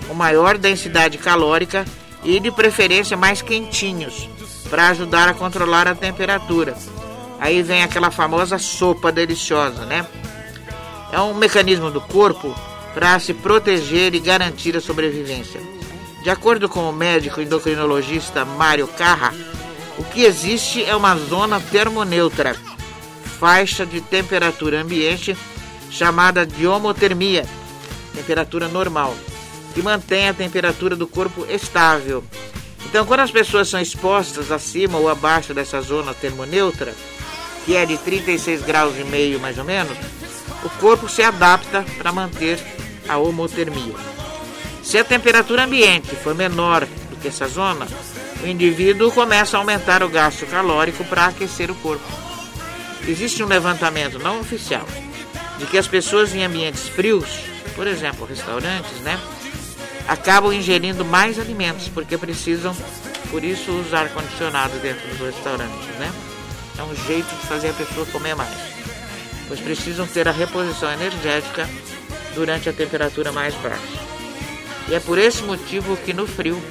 com maior densidade calórica e de preferência mais quentinhos para ajudar a controlar a temperatura. Aí vem aquela famosa sopa deliciosa, né? É um mecanismo do corpo para se proteger e garantir a sobrevivência. De acordo com o médico endocrinologista Mário Carra, o que existe é uma zona termoneutra, faixa de temperatura ambiente chamada de homotermia, temperatura normal, que mantém a temperatura do corpo estável. Então, quando as pessoas são expostas acima ou abaixo dessa zona termoneutra, que é de 36 graus e meio mais ou menos, o corpo se adapta para manter a homotermia. Se a temperatura ambiente for menor do que essa zona, o indivíduo começa a aumentar o gasto calórico para aquecer o corpo. Existe um levantamento não oficial de que as pessoas em ambientes frios, por exemplo, restaurantes, né, acabam ingerindo mais alimentos porque precisam, por isso, usar ar-condicionado dentro dos restaurantes, né? É um jeito de fazer a pessoa comer mais, pois precisam ter a reposição energética durante a temperatura mais baixa. E é por esse motivo que no frio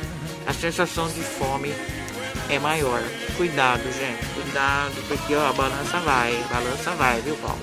a sensação de fome é maior. Cuidado, gente, cuidado, porque ó, a balança vai, a balança vai, viu, Paulo?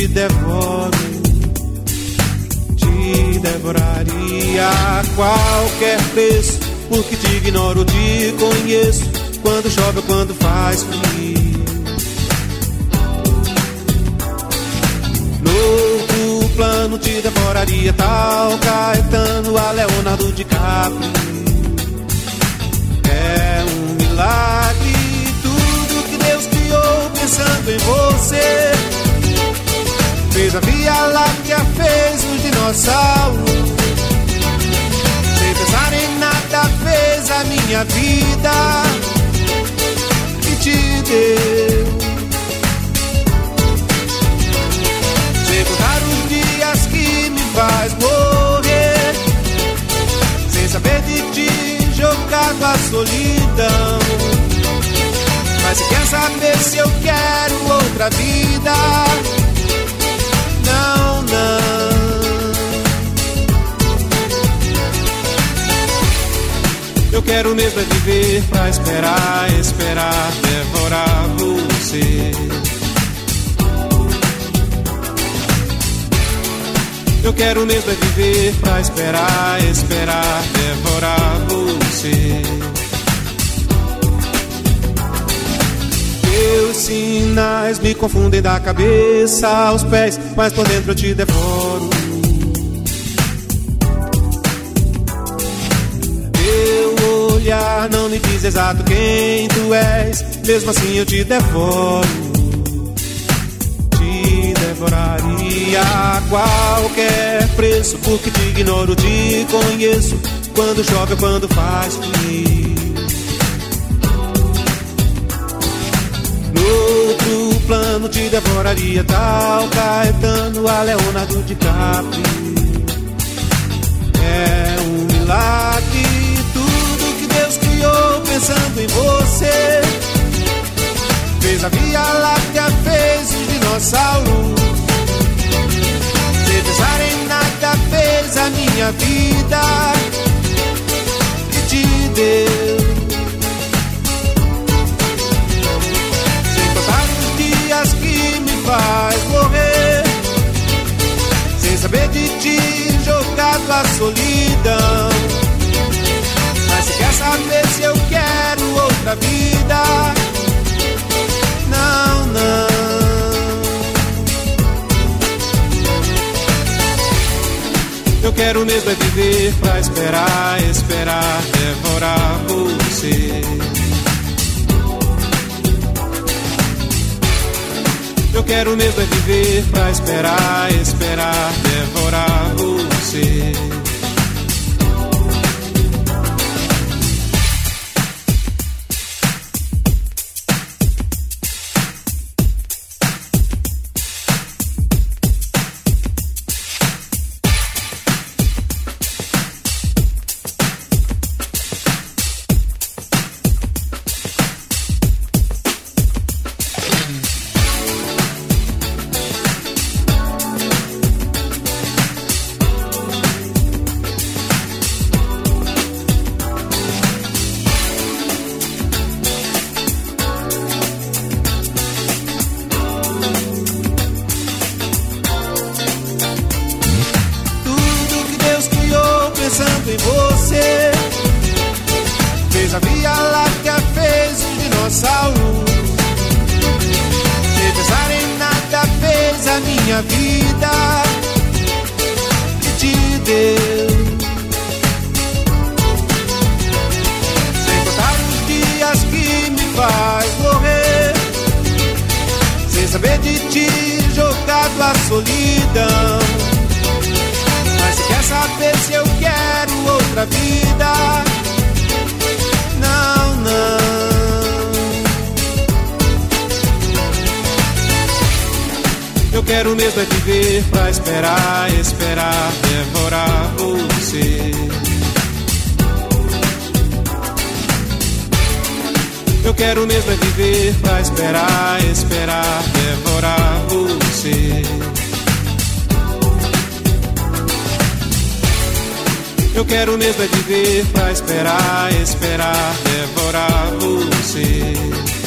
Te devoro. Te devoraria a qualquer preço, porque te ignoro, te conheço. Quando chove ou quando faz frio. No outro plano te devoraria tal Caetano a Leonardo DiCaprio. É um milagre tudo que Deus criou pensando em você. Fez a Via Láctea, fez os dinossauros. pensar em nada fez a minha vida e te deu. Sem contar os dias que me faz morrer, sem saber de ti jogado a solidão. Mas se quer saber se eu quero outra vida, quero mesmo é viver pra esperar, esperar, devorar você. Eu quero mesmo é viver pra esperar, esperar, devorar você. Teus sinais me confundem da cabeça aos pés, mas por dentro eu te devoro. Não me diz exato quem tu és, mesmo assim eu te devoro. Te devoraria a qualquer preço, porque te ignoro, te conheço. Quando chove ou quando faz frio. No outro plano te devoraria tal Caetano a Leonardo DiCaprio. É um milagre pensando em você. Fez a Via Láctea, fez os dinossauros. Sem pensar em nada, fez a minha vida e te deu. Sem contar os dias que me faz morrer. Sem saber de ti, jogado à solidão. Mas se quer saber se eu outra vida, não, não. Eu quero mesmo é viver pra esperar, esperar, devorar você. Eu quero mesmo é viver pra esperar, esperar, devorar você. Quero mesmo é viver pra esperar, esperar, devorar você. Eu quero mesmo é viver pra esperar, esperar, devorar você. Eu quero mesmo é viver pra esperar, esperar, devorar você.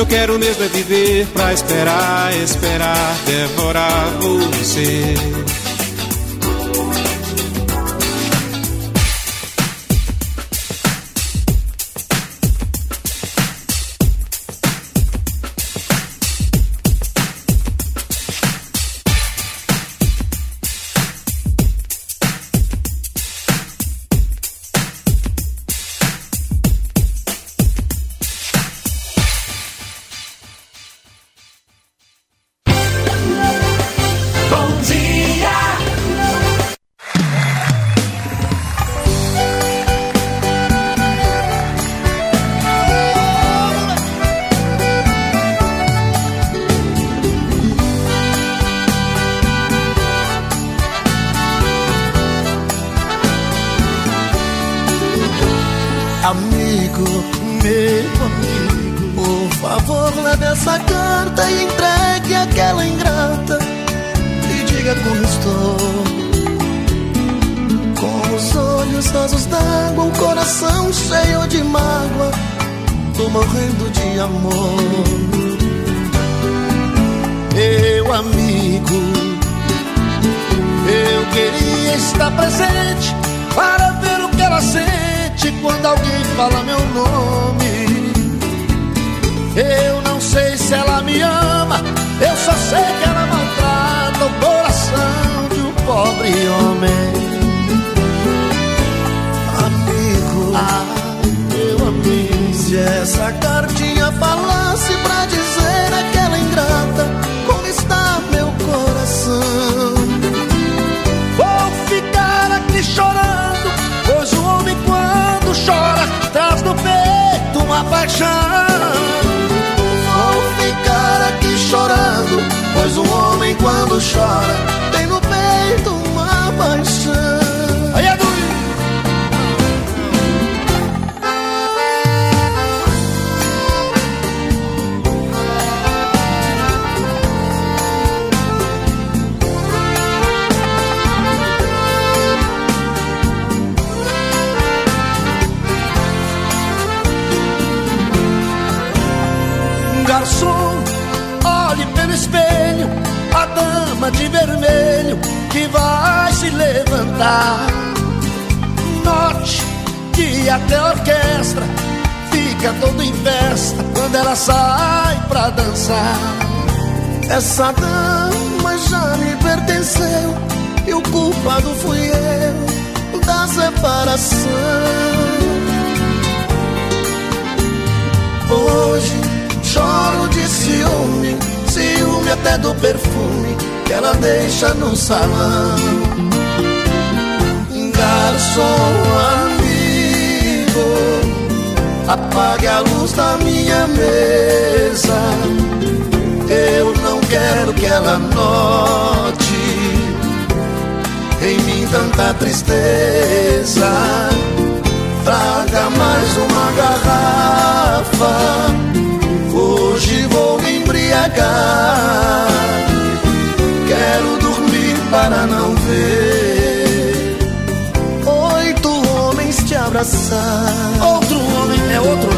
Eu quero mesmo é viver pra esperar, esperar, devorar você. Festa quando ela sai pra dançar. Essa dama já me pertenceu e o culpado fui eu da separação. Hoje choro de ciúme, ciúme até do perfume que ela deixa no salão. Garçom amigo, apague a luz da minha mesa. Eu não quero que ela note em mim tanta tristeza. Traga mais uma garrafa. Hoje vou me embriagar. Quero dormir para não ver oito homens te abraçar. É outro.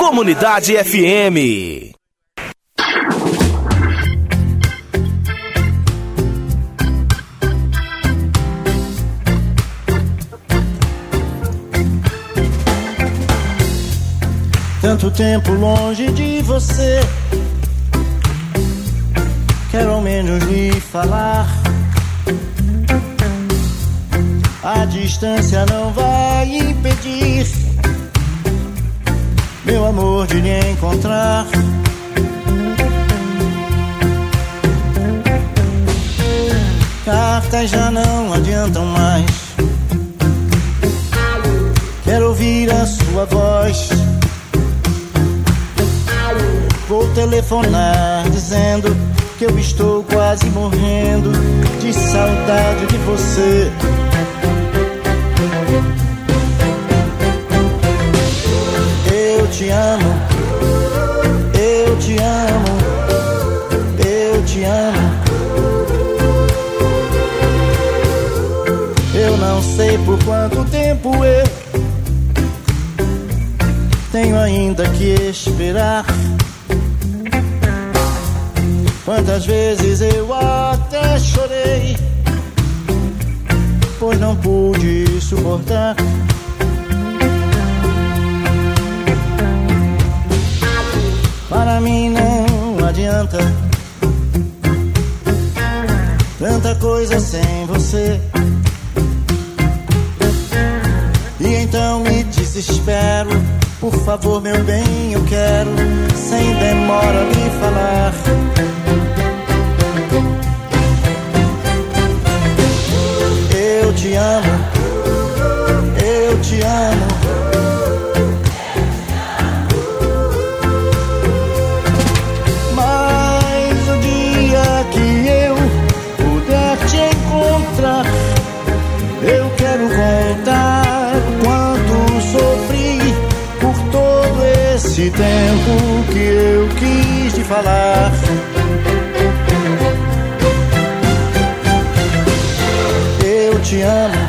Comunidade FM. Tanto tempo longe de você. Ao menos lhe falar. A distância não vai impedir meu amor de lhe encontrar. Cartas já não adiantam mais. Quero ouvir a sua voz. Vou telefonar dizendo que eu estou quase morrendo de saudade de você. Eu te amo, eu te amo, eu te amo. Eu não sei por quanto tempo eu tenho ainda que esperar. Quantas vezes eu até chorei, pois não pude suportar. Para mim não adianta tanta coisa sem você. E então me desespero. Por favor, meu bem, eu quero sem demora lhe falar. Te amo, eu te amo. Mas o dia que eu puder te encontrar, Eu quero contar quanto sofri por todo esse tempo que eu quis te falar. Te amo,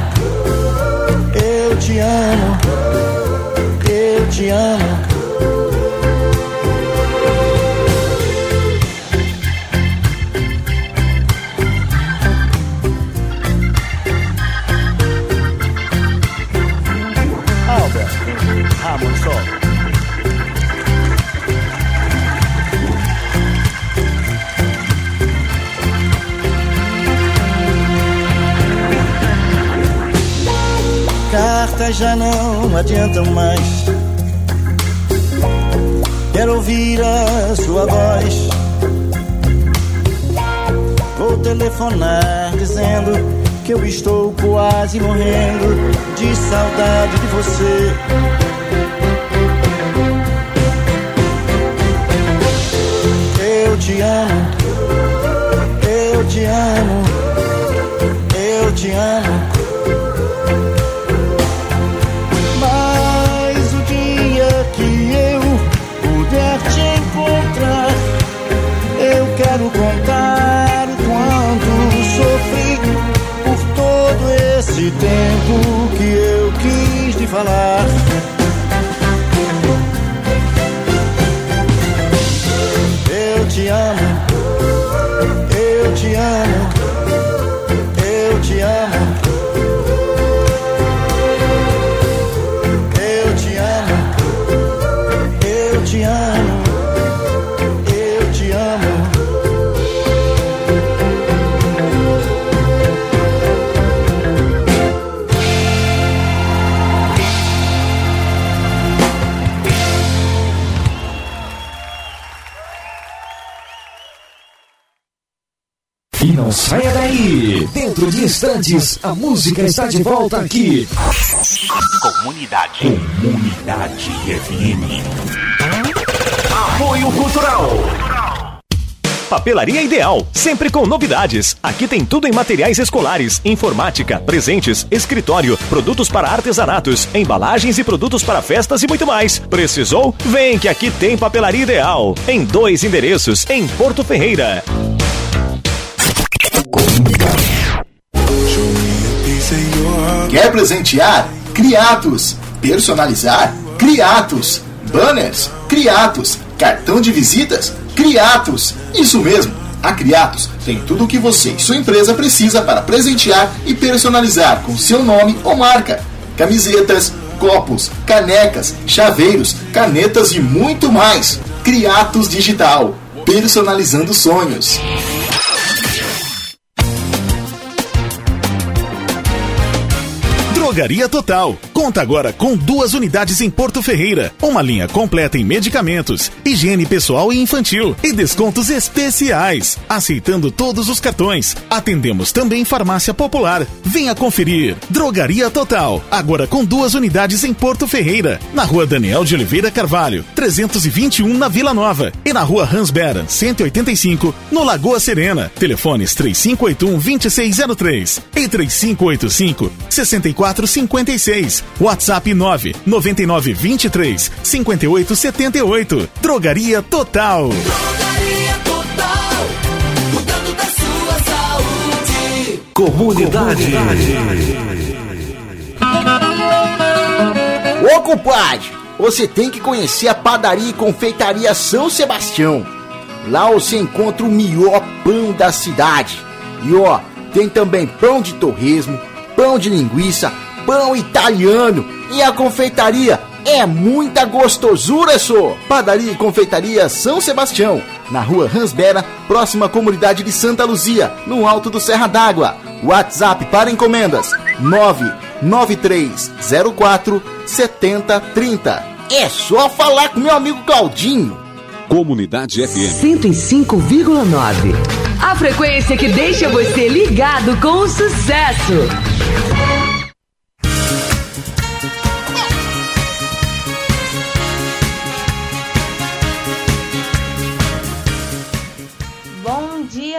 já não adiantam mais. Quero ouvir a sua voz. Vou telefonar dizendo que eu estou quase morrendo de saudade de você. Eu te amo, eu te amo, quis te instantes, a música está de volta aqui. Comunidade. Comunidade FM. Apoio Cultural. Papelaria Ideal, sempre com novidades. Aqui tem tudo em materiais escolares, informática, presentes, escritório, produtos para artesanatos, embalagens e produtos para festas e muito mais. Precisou? Vem que aqui tem Papelaria Ideal. Em dois endereços, em Porto Ferreira. Quer presentear? Criatos. Personalizar? Criatos. Banners? Criatos. Cartão de visitas? Criatos. Isso mesmo. A Criatos tem tudo o que você e sua empresa precisa para presentear e personalizar com seu nome ou marca. Camisetas, copos, canecas, chaveiros, canetas e muito mais. Criatos Digital. Personalizando sonhos. Drogaria Total. Conta agora com duas unidades em Porto Ferreira. Uma linha completa em medicamentos, higiene pessoal e infantil e descontos especiais. Aceitando todos os cartões. Atendemos também farmácia popular. Venha conferir. Drogaria Total. Agora com duas unidades em Porto Ferreira. Na rua Daniel de Oliveira Carvalho, 321 na Vila Nova. E na rua Hans Beran, 185, no Lagoa Serena. Telefones 3581 2603 e 3585 6456. WhatsApp 9 99 23 58 78. Drogaria Total. Cuidando da sua saúde. Comunidade. Ô compadre, você tem que conhecer a padaria e confeitaria São Sebastião. Lá você encontra o melhor pão da cidade. E ó, tem também pão de torresmo, pão de linguiça, pão italiano e a confeitaria é muita gostosura, só. Padaria e confeitaria São Sebastião, na rua Ransbera, próxima à comunidade de Santa Luzia, no alto do Serra d'Água. WhatsApp para encomendas 99304 7030. É só falar com meu amigo Claudinho. Comunidade FM. 105,9. A frequência que deixa você ligado com o sucesso.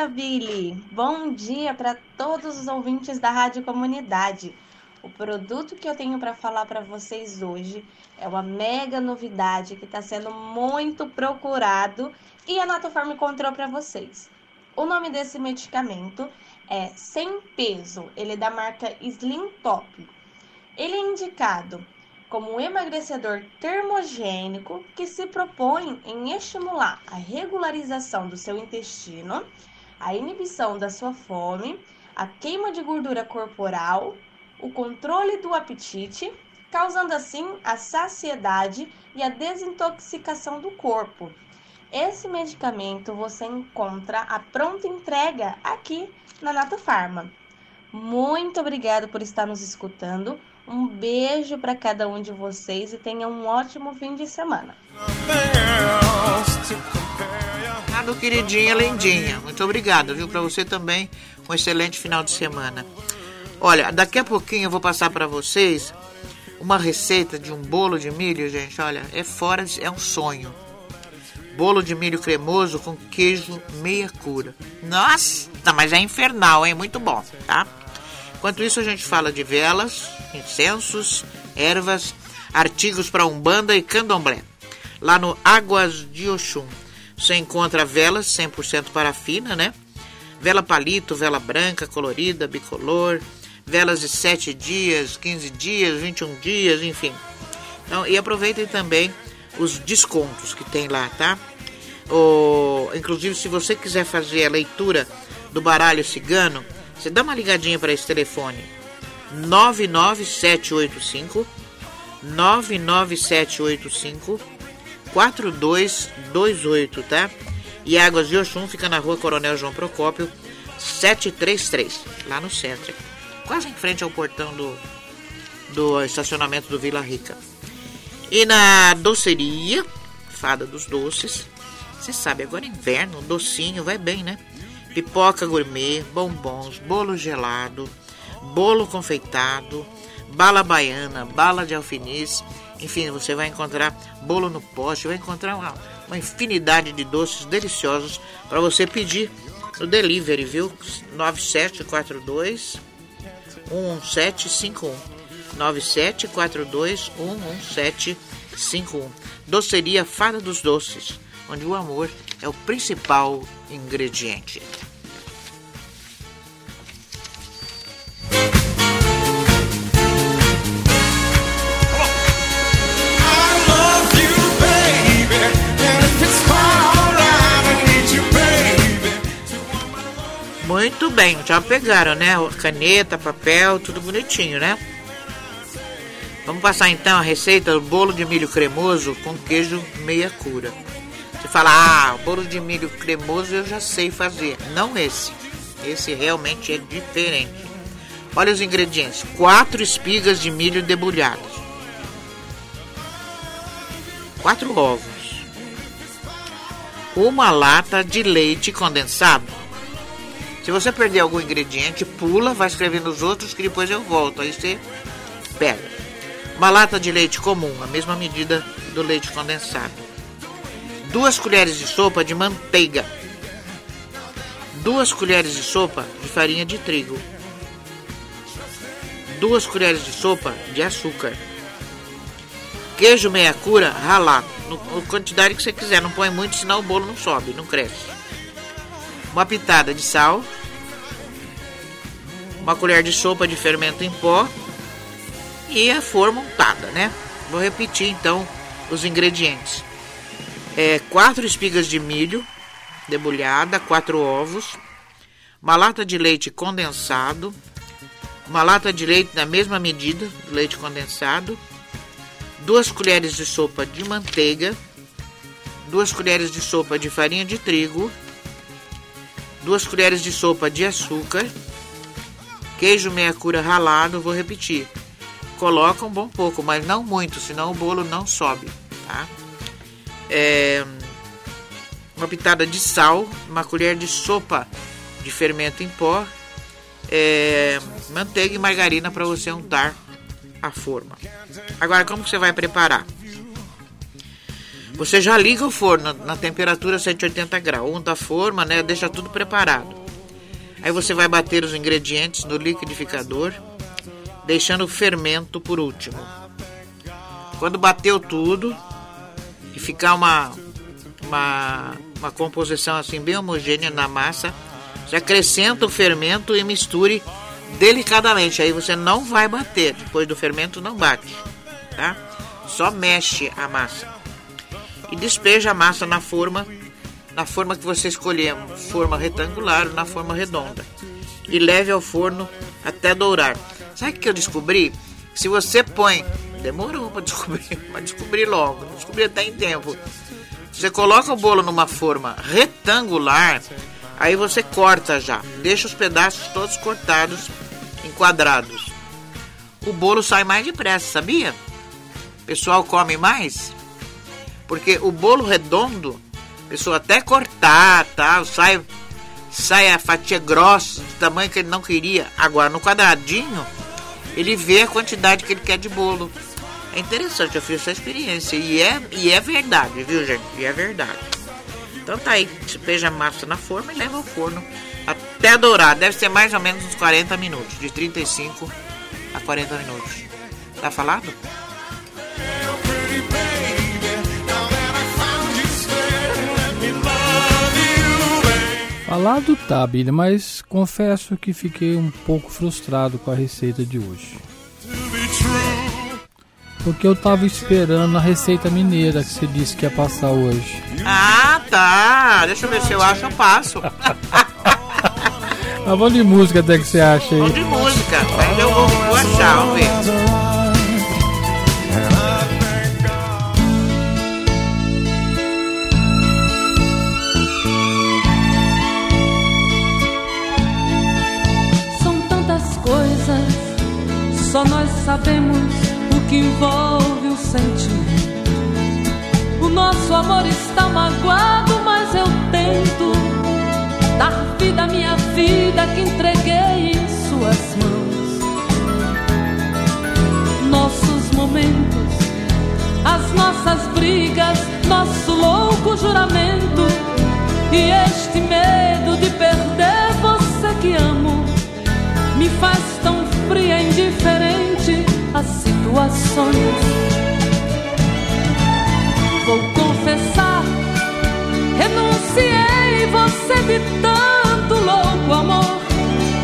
Dia, Billy. Bom dia para todos os ouvintes da Rádio Comunidade. O produto que eu tenho para falar para vocês hoje é uma mega novidade que está sendo muito procurado e a Natofarm encontrou para vocês. O nome desse medicamento é Sem Peso. Ele é da marca Slim Top. Ele é indicado como um emagrecedor termogênico que se propõe em estimular a regularização do seu intestino, a inibição da sua fome, a queima de gordura corporal, o controle do apetite, causando assim a saciedade e a desintoxicação do corpo. Esse medicamento você encontra a pronta entrega aqui na Nato Farma. Muito obrigado por estar nos escutando. Um beijo para cada um de vocês e tenha um ótimo fim de semana. Obrigado, queridinha, lindinha. Muito obrigado, viu? Para você também, um excelente final de semana. Olha, daqui a pouquinho eu vou passar para vocês uma receita de um bolo de milho, gente. Olha, é fora, é um sonho. Bolo de milho cremoso com queijo meia cura. Nossa, mas é infernal, hein? Muito bom, tá? Enquanto isso, a gente fala de velas, incensos, ervas, artigos para umbanda e candomblé. Lá no Águas de Oxum, você encontra velas 100% parafina, né? Vela palito, vela branca, colorida, bicolor, velas de 7 dias, 15 dias, 21 dias, enfim. Então, e aproveitem também os descontos que tem lá, tá? O, inclusive, se você quiser fazer a leitura do baralho cigano, você dá uma ligadinha para esse telefone 99785 99785 4228, tá? E Águas de Oxum fica na rua Coronel João Procópio 733, lá no centro. Quase em frente ao portão do, do estacionamento do Vila Rica. E na doceria, Fada dos Doces, você sabe, agora é inverno, docinho, vai bem, né? pipoca gourmet, bombons, bolo gelado, bolo confeitado, bala baiana, bala de alfinis, enfim, você vai encontrar bolo no poste, vai encontrar uma, uma infinidade de doces deliciosos para você pedir no delivery, viu? 9742 11751 9742 11751 Doceria Fada dos Doces, onde o amor é o principal ingrediente. Muito bem, já pegaram, né? Caneta, papel, tudo bonitinho, né? Vamos passar então a receita do bolo de milho cremoso com queijo meia cura. Você fala, ah, bolo de milho cremoso eu já sei fazer. Não esse. Esse realmente é diferente. Olha os ingredientes: quatro espigas de milho debulhadas, quatro ovos, uma lata de leite condensado se você perder algum ingrediente, pula, vai escrevendo os outros que depois eu volto. Aí você pega. Uma lata de leite comum, a mesma medida do leite condensado. Duas colheres de sopa de manteiga. Duas colheres de sopa de farinha de trigo. Duas colheres de sopa de açúcar. Queijo meia cura ralado. No, no quantidade que você quiser, não põe muito, senão o bolo não sobe, não cresce uma pitada de sal, uma colher de sopa de fermento em pó. E a flor montada, né? Vou repetir então os ingredientes: é, quatro espigas de milho debulhada, quatro ovos, uma lata de leite condensado, uma lata de leite na mesma medida, leite condensado, duas colheres de sopa de manteiga, duas colheres de sopa de farinha de trigo 2 colheres de sopa de açúcar, queijo meia cura ralado, vou repetir. Coloca um bom pouco, mas não muito, senão o bolo não sobe, tá? É, uma pitada de sal, uma colher de sopa de fermento em pó, é, manteiga e margarina para você untar a forma. Agora, como que você vai preparar? Você já liga o forno na temperatura 180 graus, unta a forma, né? Deixa tudo preparado. Aí você vai bater os ingredientes no liquidificador, deixando o fermento por último. Quando bateu tudo e ficar uma, uma, uma composição assim bem homogênea na massa, você acrescenta o fermento e misture delicadamente. Aí você não vai bater, depois do fermento não bate, tá? Só mexe a massa. E despeja a massa na forma, na forma que você escolher, forma retangular ou na forma redonda. E leve ao forno até dourar. Sabe o que eu descobri? Se você põe, demorou para descobrir, mas descobrir logo, descobri até em tempo. Você coloca o bolo numa forma retangular, aí você corta já, deixa os pedaços todos cortados em quadrados. O bolo sai mais depressa, sabia? O pessoal come mais? Porque o bolo redondo, a pessoa até cortar, tal, sai, sai a fatia grossa, do tamanho que ele não queria. Agora no quadradinho, ele vê a quantidade que ele quer de bolo. É interessante, eu fiz essa experiência. E é, e é verdade, viu, gente? E é verdade. Então tá aí, despeja a massa na forma e leva ao forno até dourar. Deve ser mais ou menos uns 40 minutos, de 35 a 40 minutos. Tá falado? Falado tá, Billy, mas confesso que fiquei um pouco frustrado com a receita de hoje. Porque eu tava esperando a receita mineira que você disse que ia passar hoje. Ah, tá. Deixa eu ver se eu acho, eu passo. Mas vamos de música até que você acha aí. Vamos de música, mas eu vou, vou achar, vamos ver. Só nós sabemos o que envolve o sentimento. O nosso amor está magoado, mas eu tento dar vida à minha vida que entreguei em suas mãos. Nossos momentos, as nossas brigas, nosso louco juramento e este medo de perder você que amo me faz tão fria indiferente às situações. Vou confessar, renunciei você de tanto louco amor.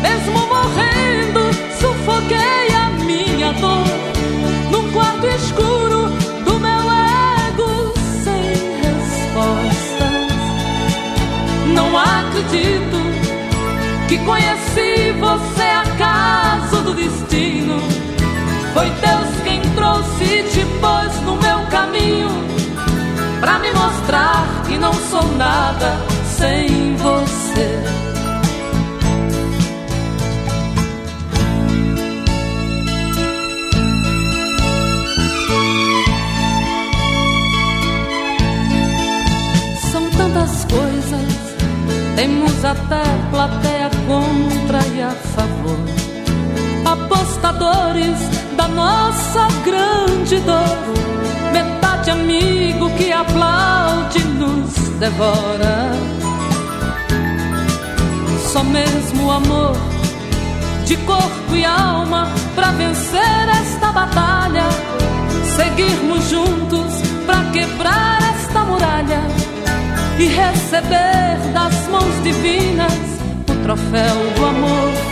Mesmo morrendo, sufoquei a minha dor num quarto escuro do meu ego sem respostas. Não acredito que conheci você do destino. Foi Deus quem trouxe e te pôs no meu caminho pra me mostrar que não sou nada sem você. São tantas coisas, temos até plateia contra e a favor. Apostadores da nossa grande dor metade amigo que aplaude nos devora. Só mesmo amor de corpo e alma pra vencer esta batalha. Seguirmos juntos pra quebrar esta muralha e receber das mãos divinas o troféu do amor.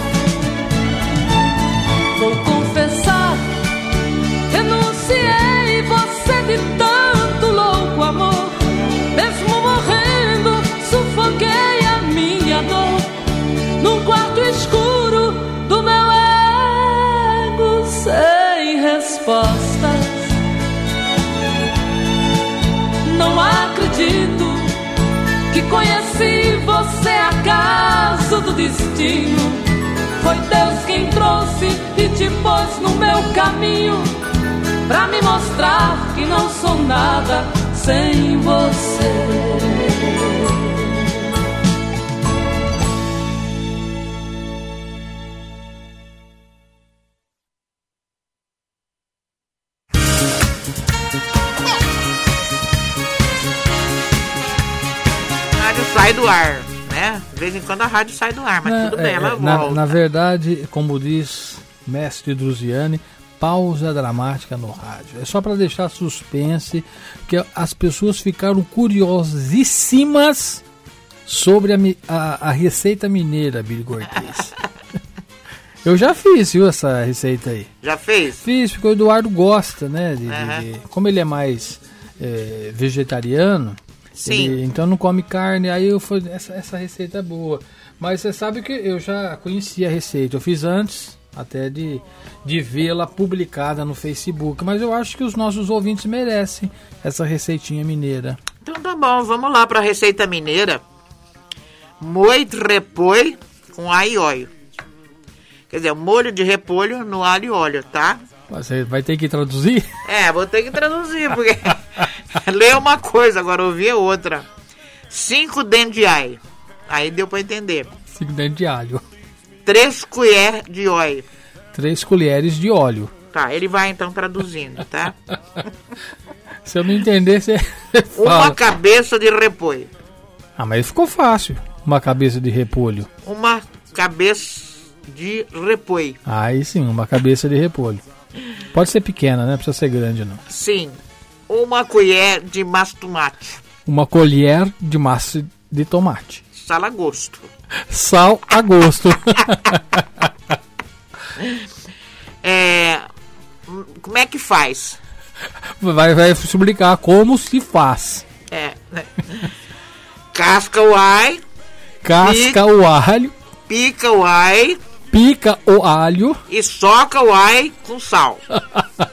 Conheci você acaso do destino. Foi Deus quem trouxe e te pôs no meu caminho pra me mostrar que não sou nada sem você. Do ar, né? De vez em quando a rádio sai do ar, mas Na- tudo bem, é, ela é, na, volta. na verdade, como diz mestre Druziane, pausa dramática no rádio. É só para deixar suspense, que as pessoas ficaram curiosíssimas sobre a, a- a receita mineira, Billy Cortez. Eu já fiz, viu, essa receita aí. Já fez? Fiz, porque o Eduardo gosta, né? de- Aham. de- como ele é mais é, vegetariano, Sim. ele- então não come carne, aí eu falei, essa, essa receita é boa. Mas você sabe que eu já conhecia a receita, eu fiz antes até de, de vê-la publicada no Facebook, mas eu acho que os nossos ouvintes merecem essa receitinha mineira. Então tá bom, vamos lá pra receita mineira. Moito repolho com alho e óleo. Quer dizer, molho de repolho no alho e óleo, tá? Você vai ter que traduzir? É, vou ter que traduzir, porque ler é uma coisa, agora ouvir é outra. Cinco dentes de alho. Aí deu pra entender. Cinco dentes de alho. Três colheres de óleo. Três colheres de óleo. Tá, ele vai então traduzindo, tá? Se eu não entender, você Uma cabeça de repolho. Ah, mas ficou fácil. Uma cabeça de repolho. Uma cabeça de repolho. Aí sim, uma cabeça de repolho. Pode ser pequena, né? Precisa ser grande, não. Sim. Uma colher de massa de tomate. Uma colher de massa de tomate. Sal a gosto. Sal a gosto. É, como é que faz? vai, vai explicar como se faz. É, né? Casca o alho, Casca o alho, pica o alho pica o alho, e soca o alho com sal.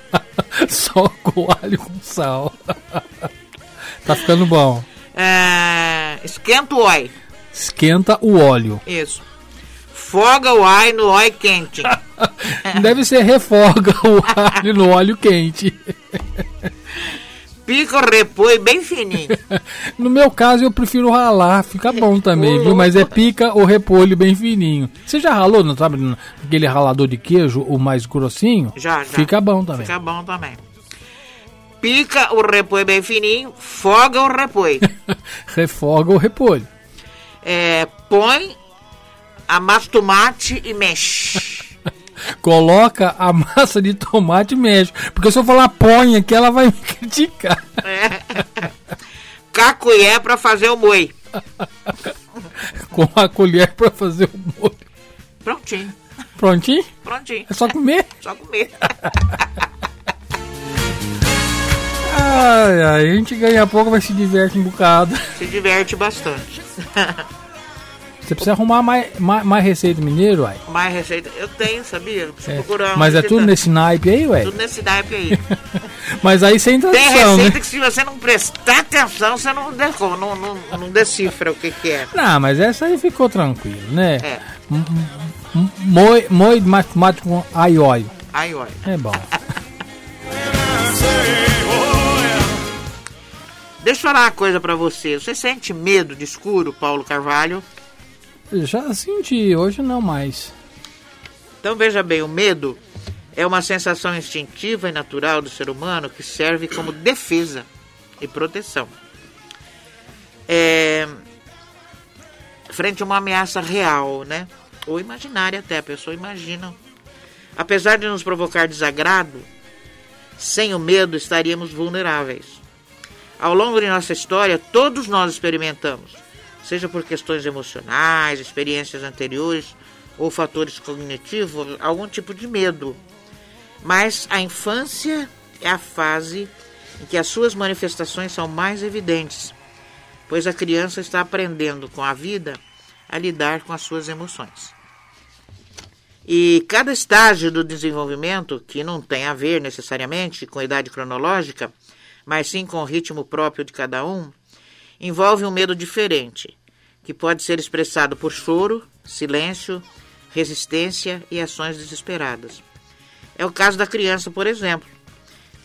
soca o alho com sal. tá ficando bom. É, esquenta o óleo. Esquenta o óleo. Isso. Foga o alho no óleo quente. Deve ser refoga o alho no óleo quente. Pica o repolho bem fininho. No meu caso, eu prefiro ralar, fica bom também, viu? Mas é pica o repolho bem fininho. Você já ralou, não sabe? Aquele ralador de queijo, o mais grossinho? Já, já. Fica bom também. Fica bom também. Pica o repolho bem fininho, foga o repolho. Refoga o repolho. É, põe a massa de tomate e mexe. Coloca a massa de tomate e mexe. Porque se eu falar põe aqui, ela vai me criticar. É. Cacué pra fazer o moi. Com a colher pra fazer o molho. Prontinho. Prontinho? Prontinho. É só comer? Só comer. Ai, ai, a gente ganha pouco, vai se diverte um bocado. Se diverte bastante. Você precisa arrumar mais, mais, mais receita mineiro, uai. Mais receita. Eu tenho, sabia? Preciso É, procurar. Mas é tudo nesse naipe aí, ué? Tudo nesse naipe aí. Mas aí sem Tem tradução, receita né? que se você não prestar atenção, você não, não, não, não decifra o que, que é. Não, mas essa aí ficou tranquilo, né? É. Moi, moi de matemática com ai óleo. É bom. Deixa eu falar uma coisa pra você. Você sente medo de escuro, Paulo Carvalho? Já senti, hoje não mais. Então veja bem, o medo é uma sensação instintiva e natural do ser humano que serve como defesa e proteção. É, frente a uma ameaça real, né? Ou imaginária até, a pessoa imagina. Apesar de nos provocar desagrado, sem o medo estaríamos vulneráveis. Ao longo de nossa história, todos nós experimentamos, seja por questões emocionais, experiências anteriores ou fatores cognitivos, algum tipo de medo. Mas a infância é a fase em que as suas manifestações são mais evidentes, pois a criança está aprendendo com a vida a lidar com as suas emoções. E cada estágio do desenvolvimento, que não tem a ver necessariamente com a idade cronológica, mas sim com o ritmo próprio de cada um, envolve um medo diferente, que pode ser expressado por choro, silêncio, resistência e ações desesperadas. É o caso da criança, por exemplo,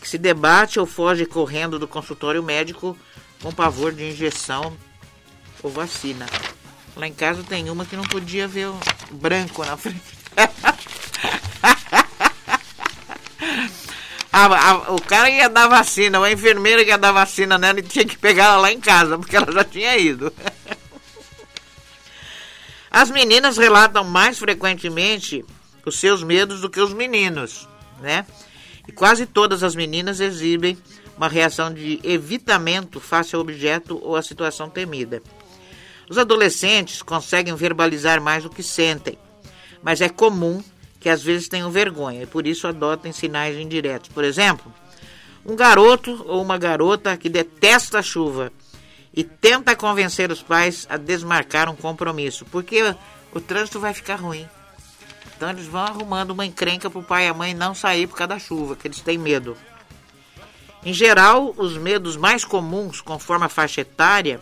que se debate ou foge correndo do consultório médico com pavor de injeção ou vacina. Lá em casa tem uma que não podia ver o branco na frente. A- a- o cara ia dar vacina, a enfermeira ia dar vacina nela e tinha que pegar ela lá em casa, porque ela já tinha ido. As meninas relatam mais frequentemente os seus medos do que os meninos, né? E quase todas as meninas exibem uma reação de evitamento face ao objeto ou à situação temida. Os adolescentes conseguem verbalizar mais o que sentem, mas é comum que às vezes tenham vergonha e por isso adotem sinais indiretos. Por exemplo, um garoto ou uma garota que detesta a chuva e tenta convencer os pais a desmarcar um compromisso, porque o trânsito vai ficar ruim. Então eles vão arrumando uma encrenca para o pai e a mãe não sair por causa da chuva, que eles têm medo. Em geral, os medos mais comuns, conforme a faixa etária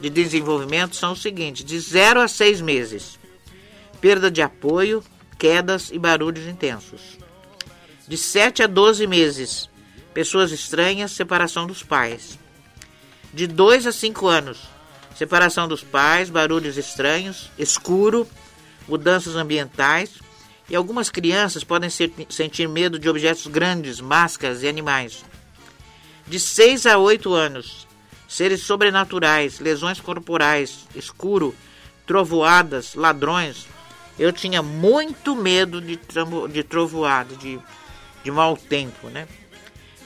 de desenvolvimento, são os seguintes: de 0 a 6 meses, perda de apoio, quedas e barulhos intensos. De 7 a 12 meses, pessoas estranhas, separação dos pais de 2 a 5 anos. Separação dos pais, barulhos estranhos, escuro, mudanças ambientais. E algumas crianças podem ser, sentir medo de objetos grandes, máscaras e animais. De 6 a 8 anos, seres sobrenaturais, lesões corporais, escuro, trovoadas, ladrões. Eu tinha muito medo de, de trovoada, de, de mau tempo, né?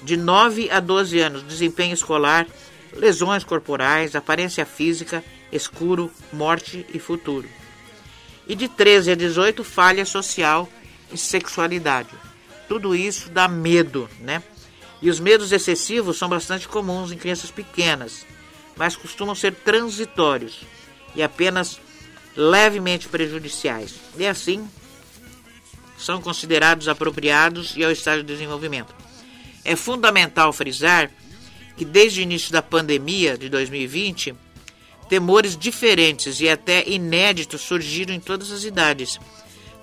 De 9 a 12 anos, desempenho escolar, lesões corporais, aparência física, escuro, morte e futuro. E de 13 a 18, falha social e sexualidade. Tudo isso dá medo, né? E os medos excessivos são bastante comuns em crianças pequenas, mas costumam ser transitórios e apenas levemente prejudiciais. E assim, são considerados apropriados e ao estágio de desenvolvimento. É fundamental frisar que desde o início da pandemia de 2020, temores diferentes e até inéditos surgiram em todas as idades,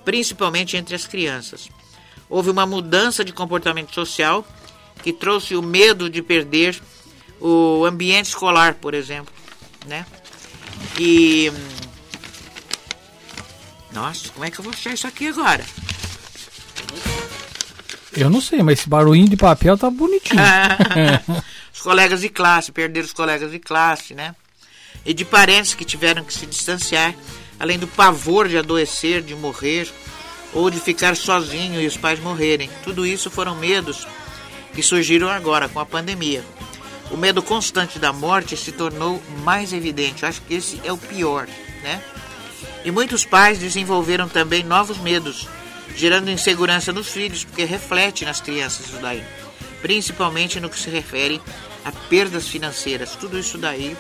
principalmente entre as crianças. Houve uma mudança de comportamento social que trouxe o medo de perder o ambiente escolar, por exemplo, né? E nossa, como é que eu vou achar isso aqui agora? Eu não sei, mas esse barulhinho de papel tá bonitinho. os colegas de classe, perderam os colegas de classe, né? E de parentes que tiveram que se distanciar, além do pavor de adoecer, de morrer, ou de ficar sozinho e os pais morrerem. Tudo isso foram medos que surgiram agora com a pandemia. O medo constante da morte se tornou mais evidente. Eu acho que esse é o pior, né? E muitos pais desenvolveram também novos medos, gerando insegurança nos filhos, porque reflete nas crianças isso daí principalmente no que se refere a perdas financeiras. Tudo isso daí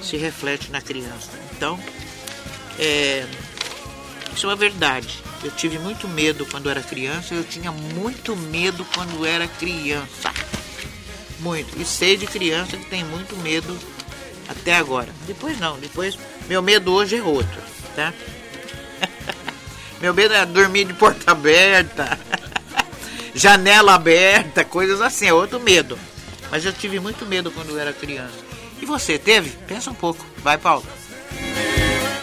se reflete na criança. Então, é, isso é uma verdade. Eu tive muito medo quando era criança, eu tinha muito medo quando era criança. Muito. E sei de criança que tem muito medo até agora. Depois não, depois meu medo hoje é outro, tá? meu medo é dormir de porta aberta. janela aberta, coisas assim, é outro medo. Mas eu tive muito medo quando eu era criança. E você teve? Pensa um pouco. Vai, Paulo.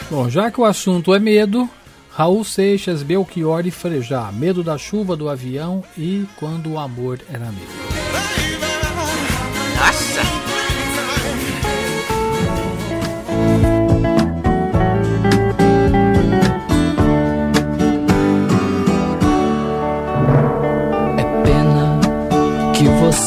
Bom, já que o assunto é medo, Raul Seixas, Belchior e Frejá, medo da chuva do avião e quando o amor era medo. Nossa!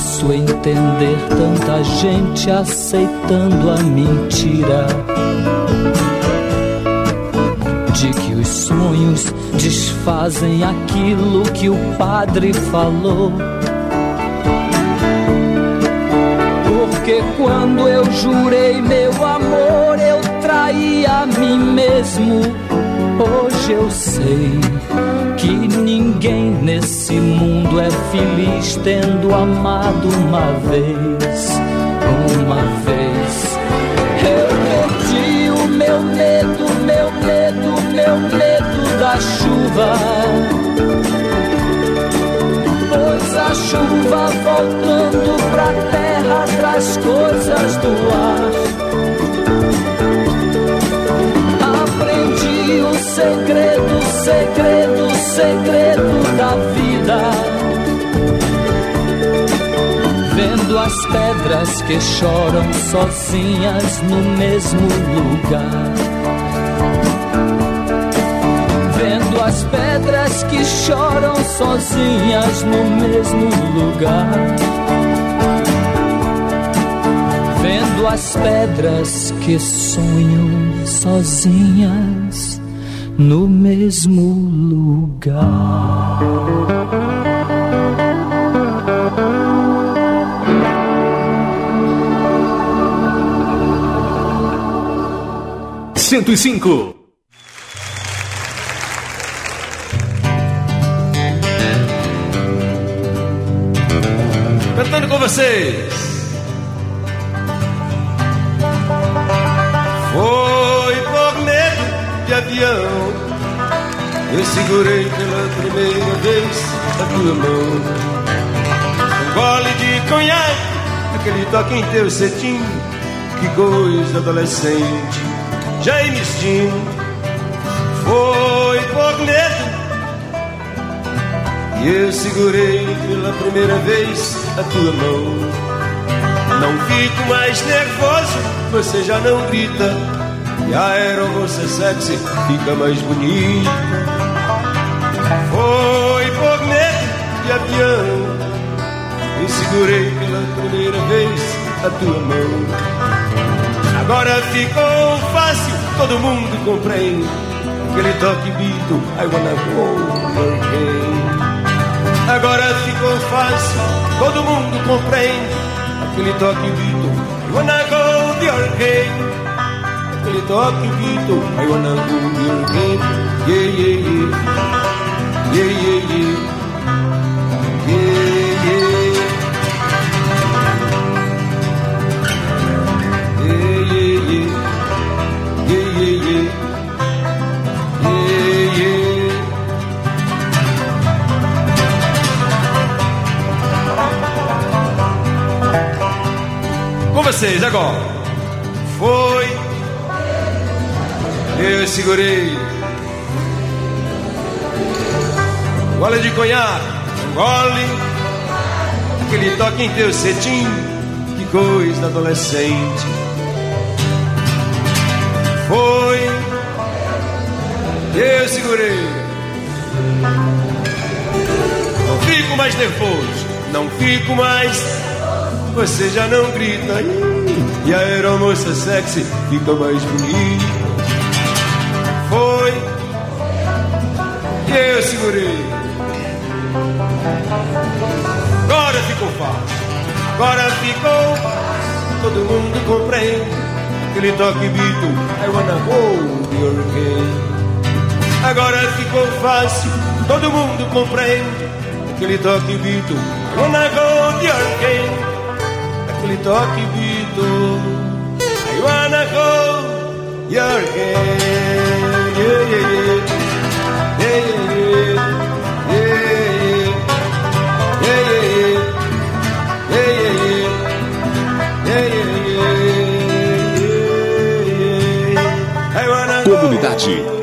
Posso entender tanta gente aceitando a mentira de que os sonhos desfazem aquilo que o padre falou. Porque quando eu jurei meu amor, eu traí a mim mesmo. Hoje eu sei que ninguém nesse mundo é feliz tendo amado uma vez, uma vez. Eu perdi o meu medo, meu medo, meu medo da chuva. Pois a chuva voltando pra terra traz coisas do ar. Segredo, segredo, segredo da vida. Vendo as pedras que choram sozinhas no mesmo lugar. Vendo as pedras que choram sozinhas no mesmo lugar. Vendo as pedras que sonham sozinhas no mesmo lugar. Cento e cinco. Cantando com vocês. A tua mão. Um gole de conhaque, aquele toque em teu cetim. Que coisa adolescente, James Dean. Foi por medo. E eu segurei pela primeira vez a tua mão. Não fico mais nervoso, você já não grita. E a aeromoça sexy fica mais bonita. De avião. E segurei pela primeira vez a tua mão. Agora ficou fácil, todo mundo compreende. Aquele toque bito, I wanna go again. Agora ficou fácil, todo mundo compreende. Aquele toque bito, I wanna go the again. Aquele toque bito, I wanna go the again. Yeah, yeah, yeah. Yeah, yeah, yeah. Yeah, vocês agora. Foi. Eu segurei. Gole de conhaque, gole. Aquele toque em teu cetim. Que coisa adolescente. Foi. Eu segurei. Não fico mais nervoso, não fico mais. Você já não grita. E a aeromoça sexy fica mais bonita. Foi. Eu segurei. Agora ficou fácil. Agora ficou. Todo mundo compreende. Aquele toque bito. I wanna hold your hand. Agora ficou fácil, todo mundo compreende. Aquele toque bito, I wanna hold your hand. Toque bito, I wanna hold your hand. Yeah, yeah, yeah. Comunidade.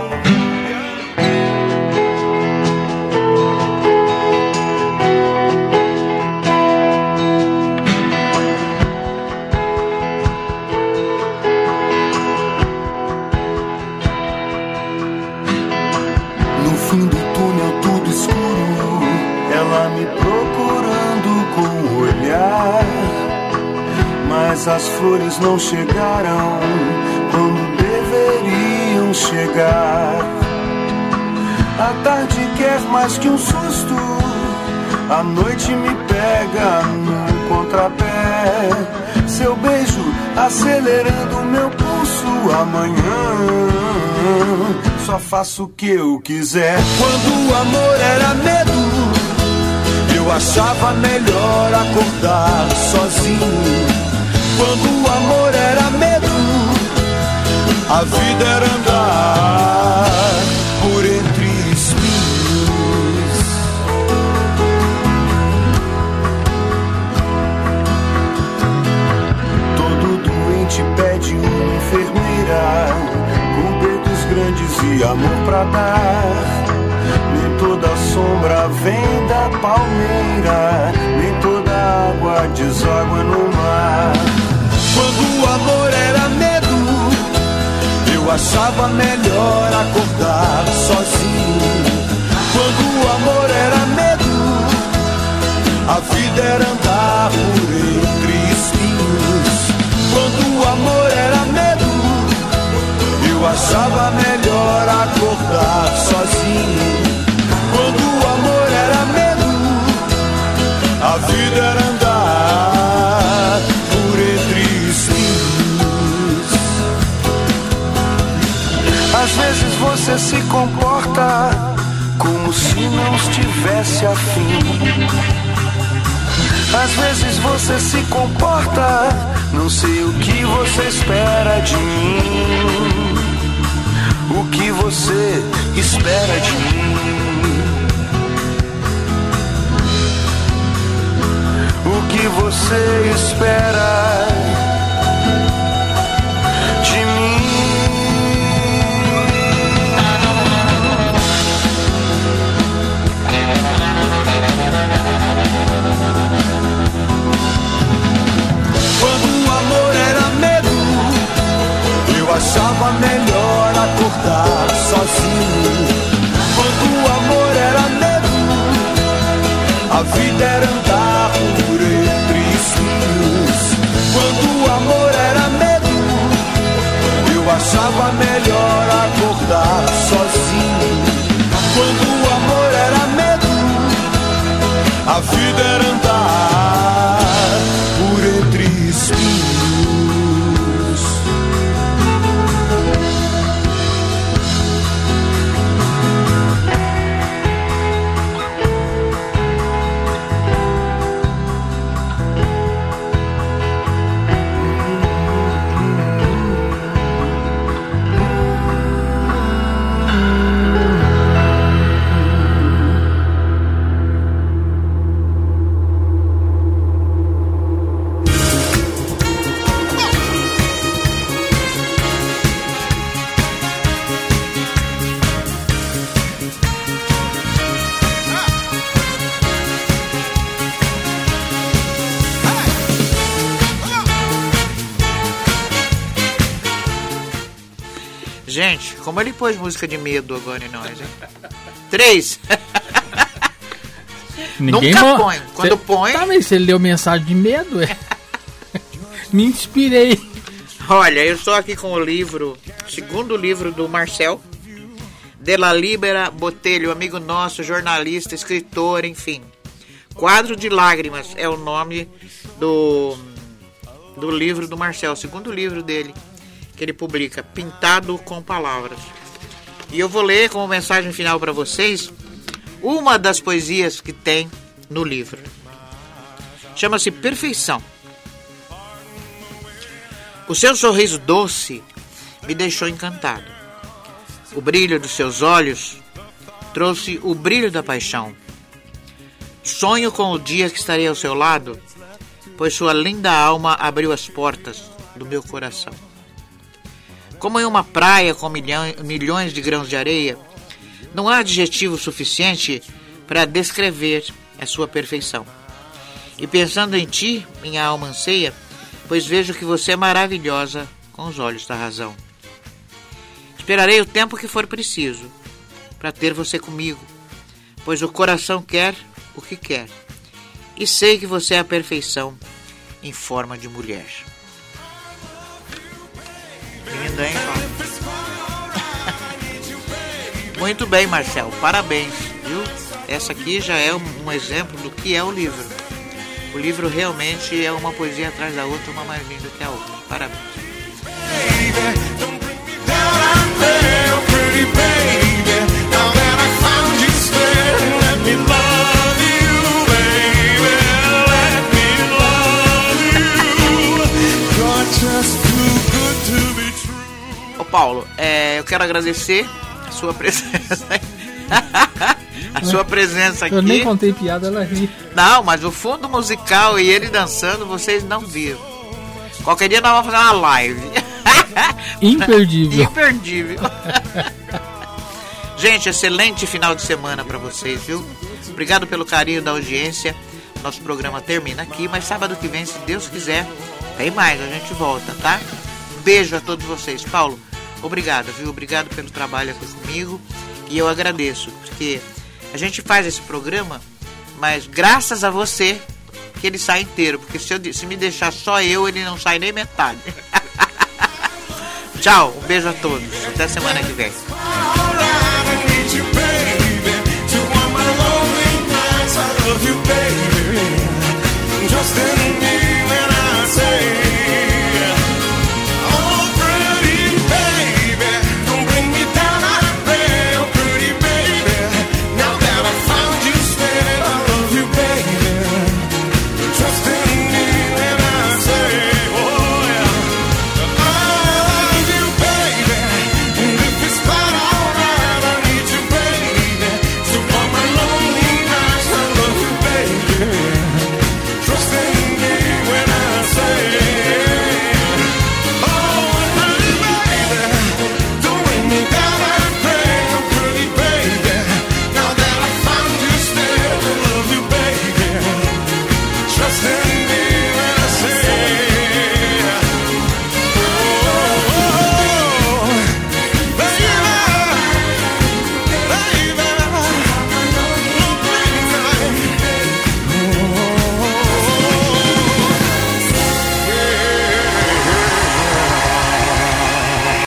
As flores não chegaram quando deveriam chegar. A tarde quer mais que um susto, a noite me pega no contrapé. Seu beijo acelerando meu pulso amanhã. Só faço o que eu quiser. Quando o amor era medo, eu achava melhor acordar sozinho. Quando o amor era medo, a vida era andar por entre espinhos. Todo doente pede uma enfermeira com dedos grandes e amor pra dar. Nem toda sombra vem da palmeira, nem toda água deságua no. Quando o amor era medo, eu achava melhor acordar sozinho. Quando o amor era medo, a vida era andar por entre espinhos. Quando o amor era medo, eu achava melhor acordar sozinho. Quando o amor era medo, a vida era andar Às vezes você se comporta como se não estivesse afim. Às vezes você se comporta, não sei o que você espera de mim. O que você espera de mim? O que você espera achava melhor acordar sozinho. Quando o amor era medo, a vida era andar por entre espinhos. Quando o amor era medo, eu achava melhor acordar sozinho. Quando o amor era medo, a vida era andar como ele pôs música de medo agora em nós, hein? Três. Nunca mo- põe. Quando Cê- põe. Tá, mas se ele deu mensagem de medo, é. Me inspirei. Olha, eu estou aqui com o livro, segundo livro do Marcel, De la Libera Botelho, amigo nosso, jornalista, escritor, enfim. Quadro de Lágrimas é o nome do, do livro do Marcel, segundo livro dele, que ele publica, Pintado com Palavras. E eu vou ler como mensagem final para vocês uma das poesias que tem no livro. Chama-se Perfeição. O seu sorriso doce me deixou encantado. O brilho dos seus olhos trouxe o brilho da paixão. Sonho com o dia que estarei ao seu lado, pois sua linda alma abriu as portas do meu coração. Como em uma praia com milhões de grãos de areia, não há adjetivo suficiente para descrever a sua perfeição. E pensando em ti, minha alma anseia, pois vejo que você é maravilhosa com os olhos da razão. Esperarei o tempo que for preciso para ter você comigo, pois o coração quer o que quer. E sei que você é a perfeição em forma de mulher. Linda, hein? Muito bem, Marcel. Parabéns, viu? Essa aqui já é um exemplo do que é o livro. O livro realmente é uma poesia atrás da outra, uma mais linda que a outra. Parabéns. Paulo, é, eu quero agradecer a sua presença. a sua presença aqui. Eu nem contei piada, ela ri. Não, mas o fundo musical e ele dançando, vocês não viram. Qualquer dia nós vamos fazer uma live. Imperdível. Imperdível. Gente, excelente final de semana para vocês, viu? Obrigado pelo carinho da audiência. Nosso programa termina aqui, mas sábado que vem, se Deus quiser, tem mais, a gente volta, tá? Beijo a todos vocês. Paulo, obrigado, viu? Obrigado pelo trabalho aqui comigo. E eu agradeço, porque a gente faz esse programa, mas graças a você que ele sai inteiro. Porque se, eu, se me deixar só eu, ele não sai nem metade. Tchau, um beijo a todos. Até semana que vem. Just in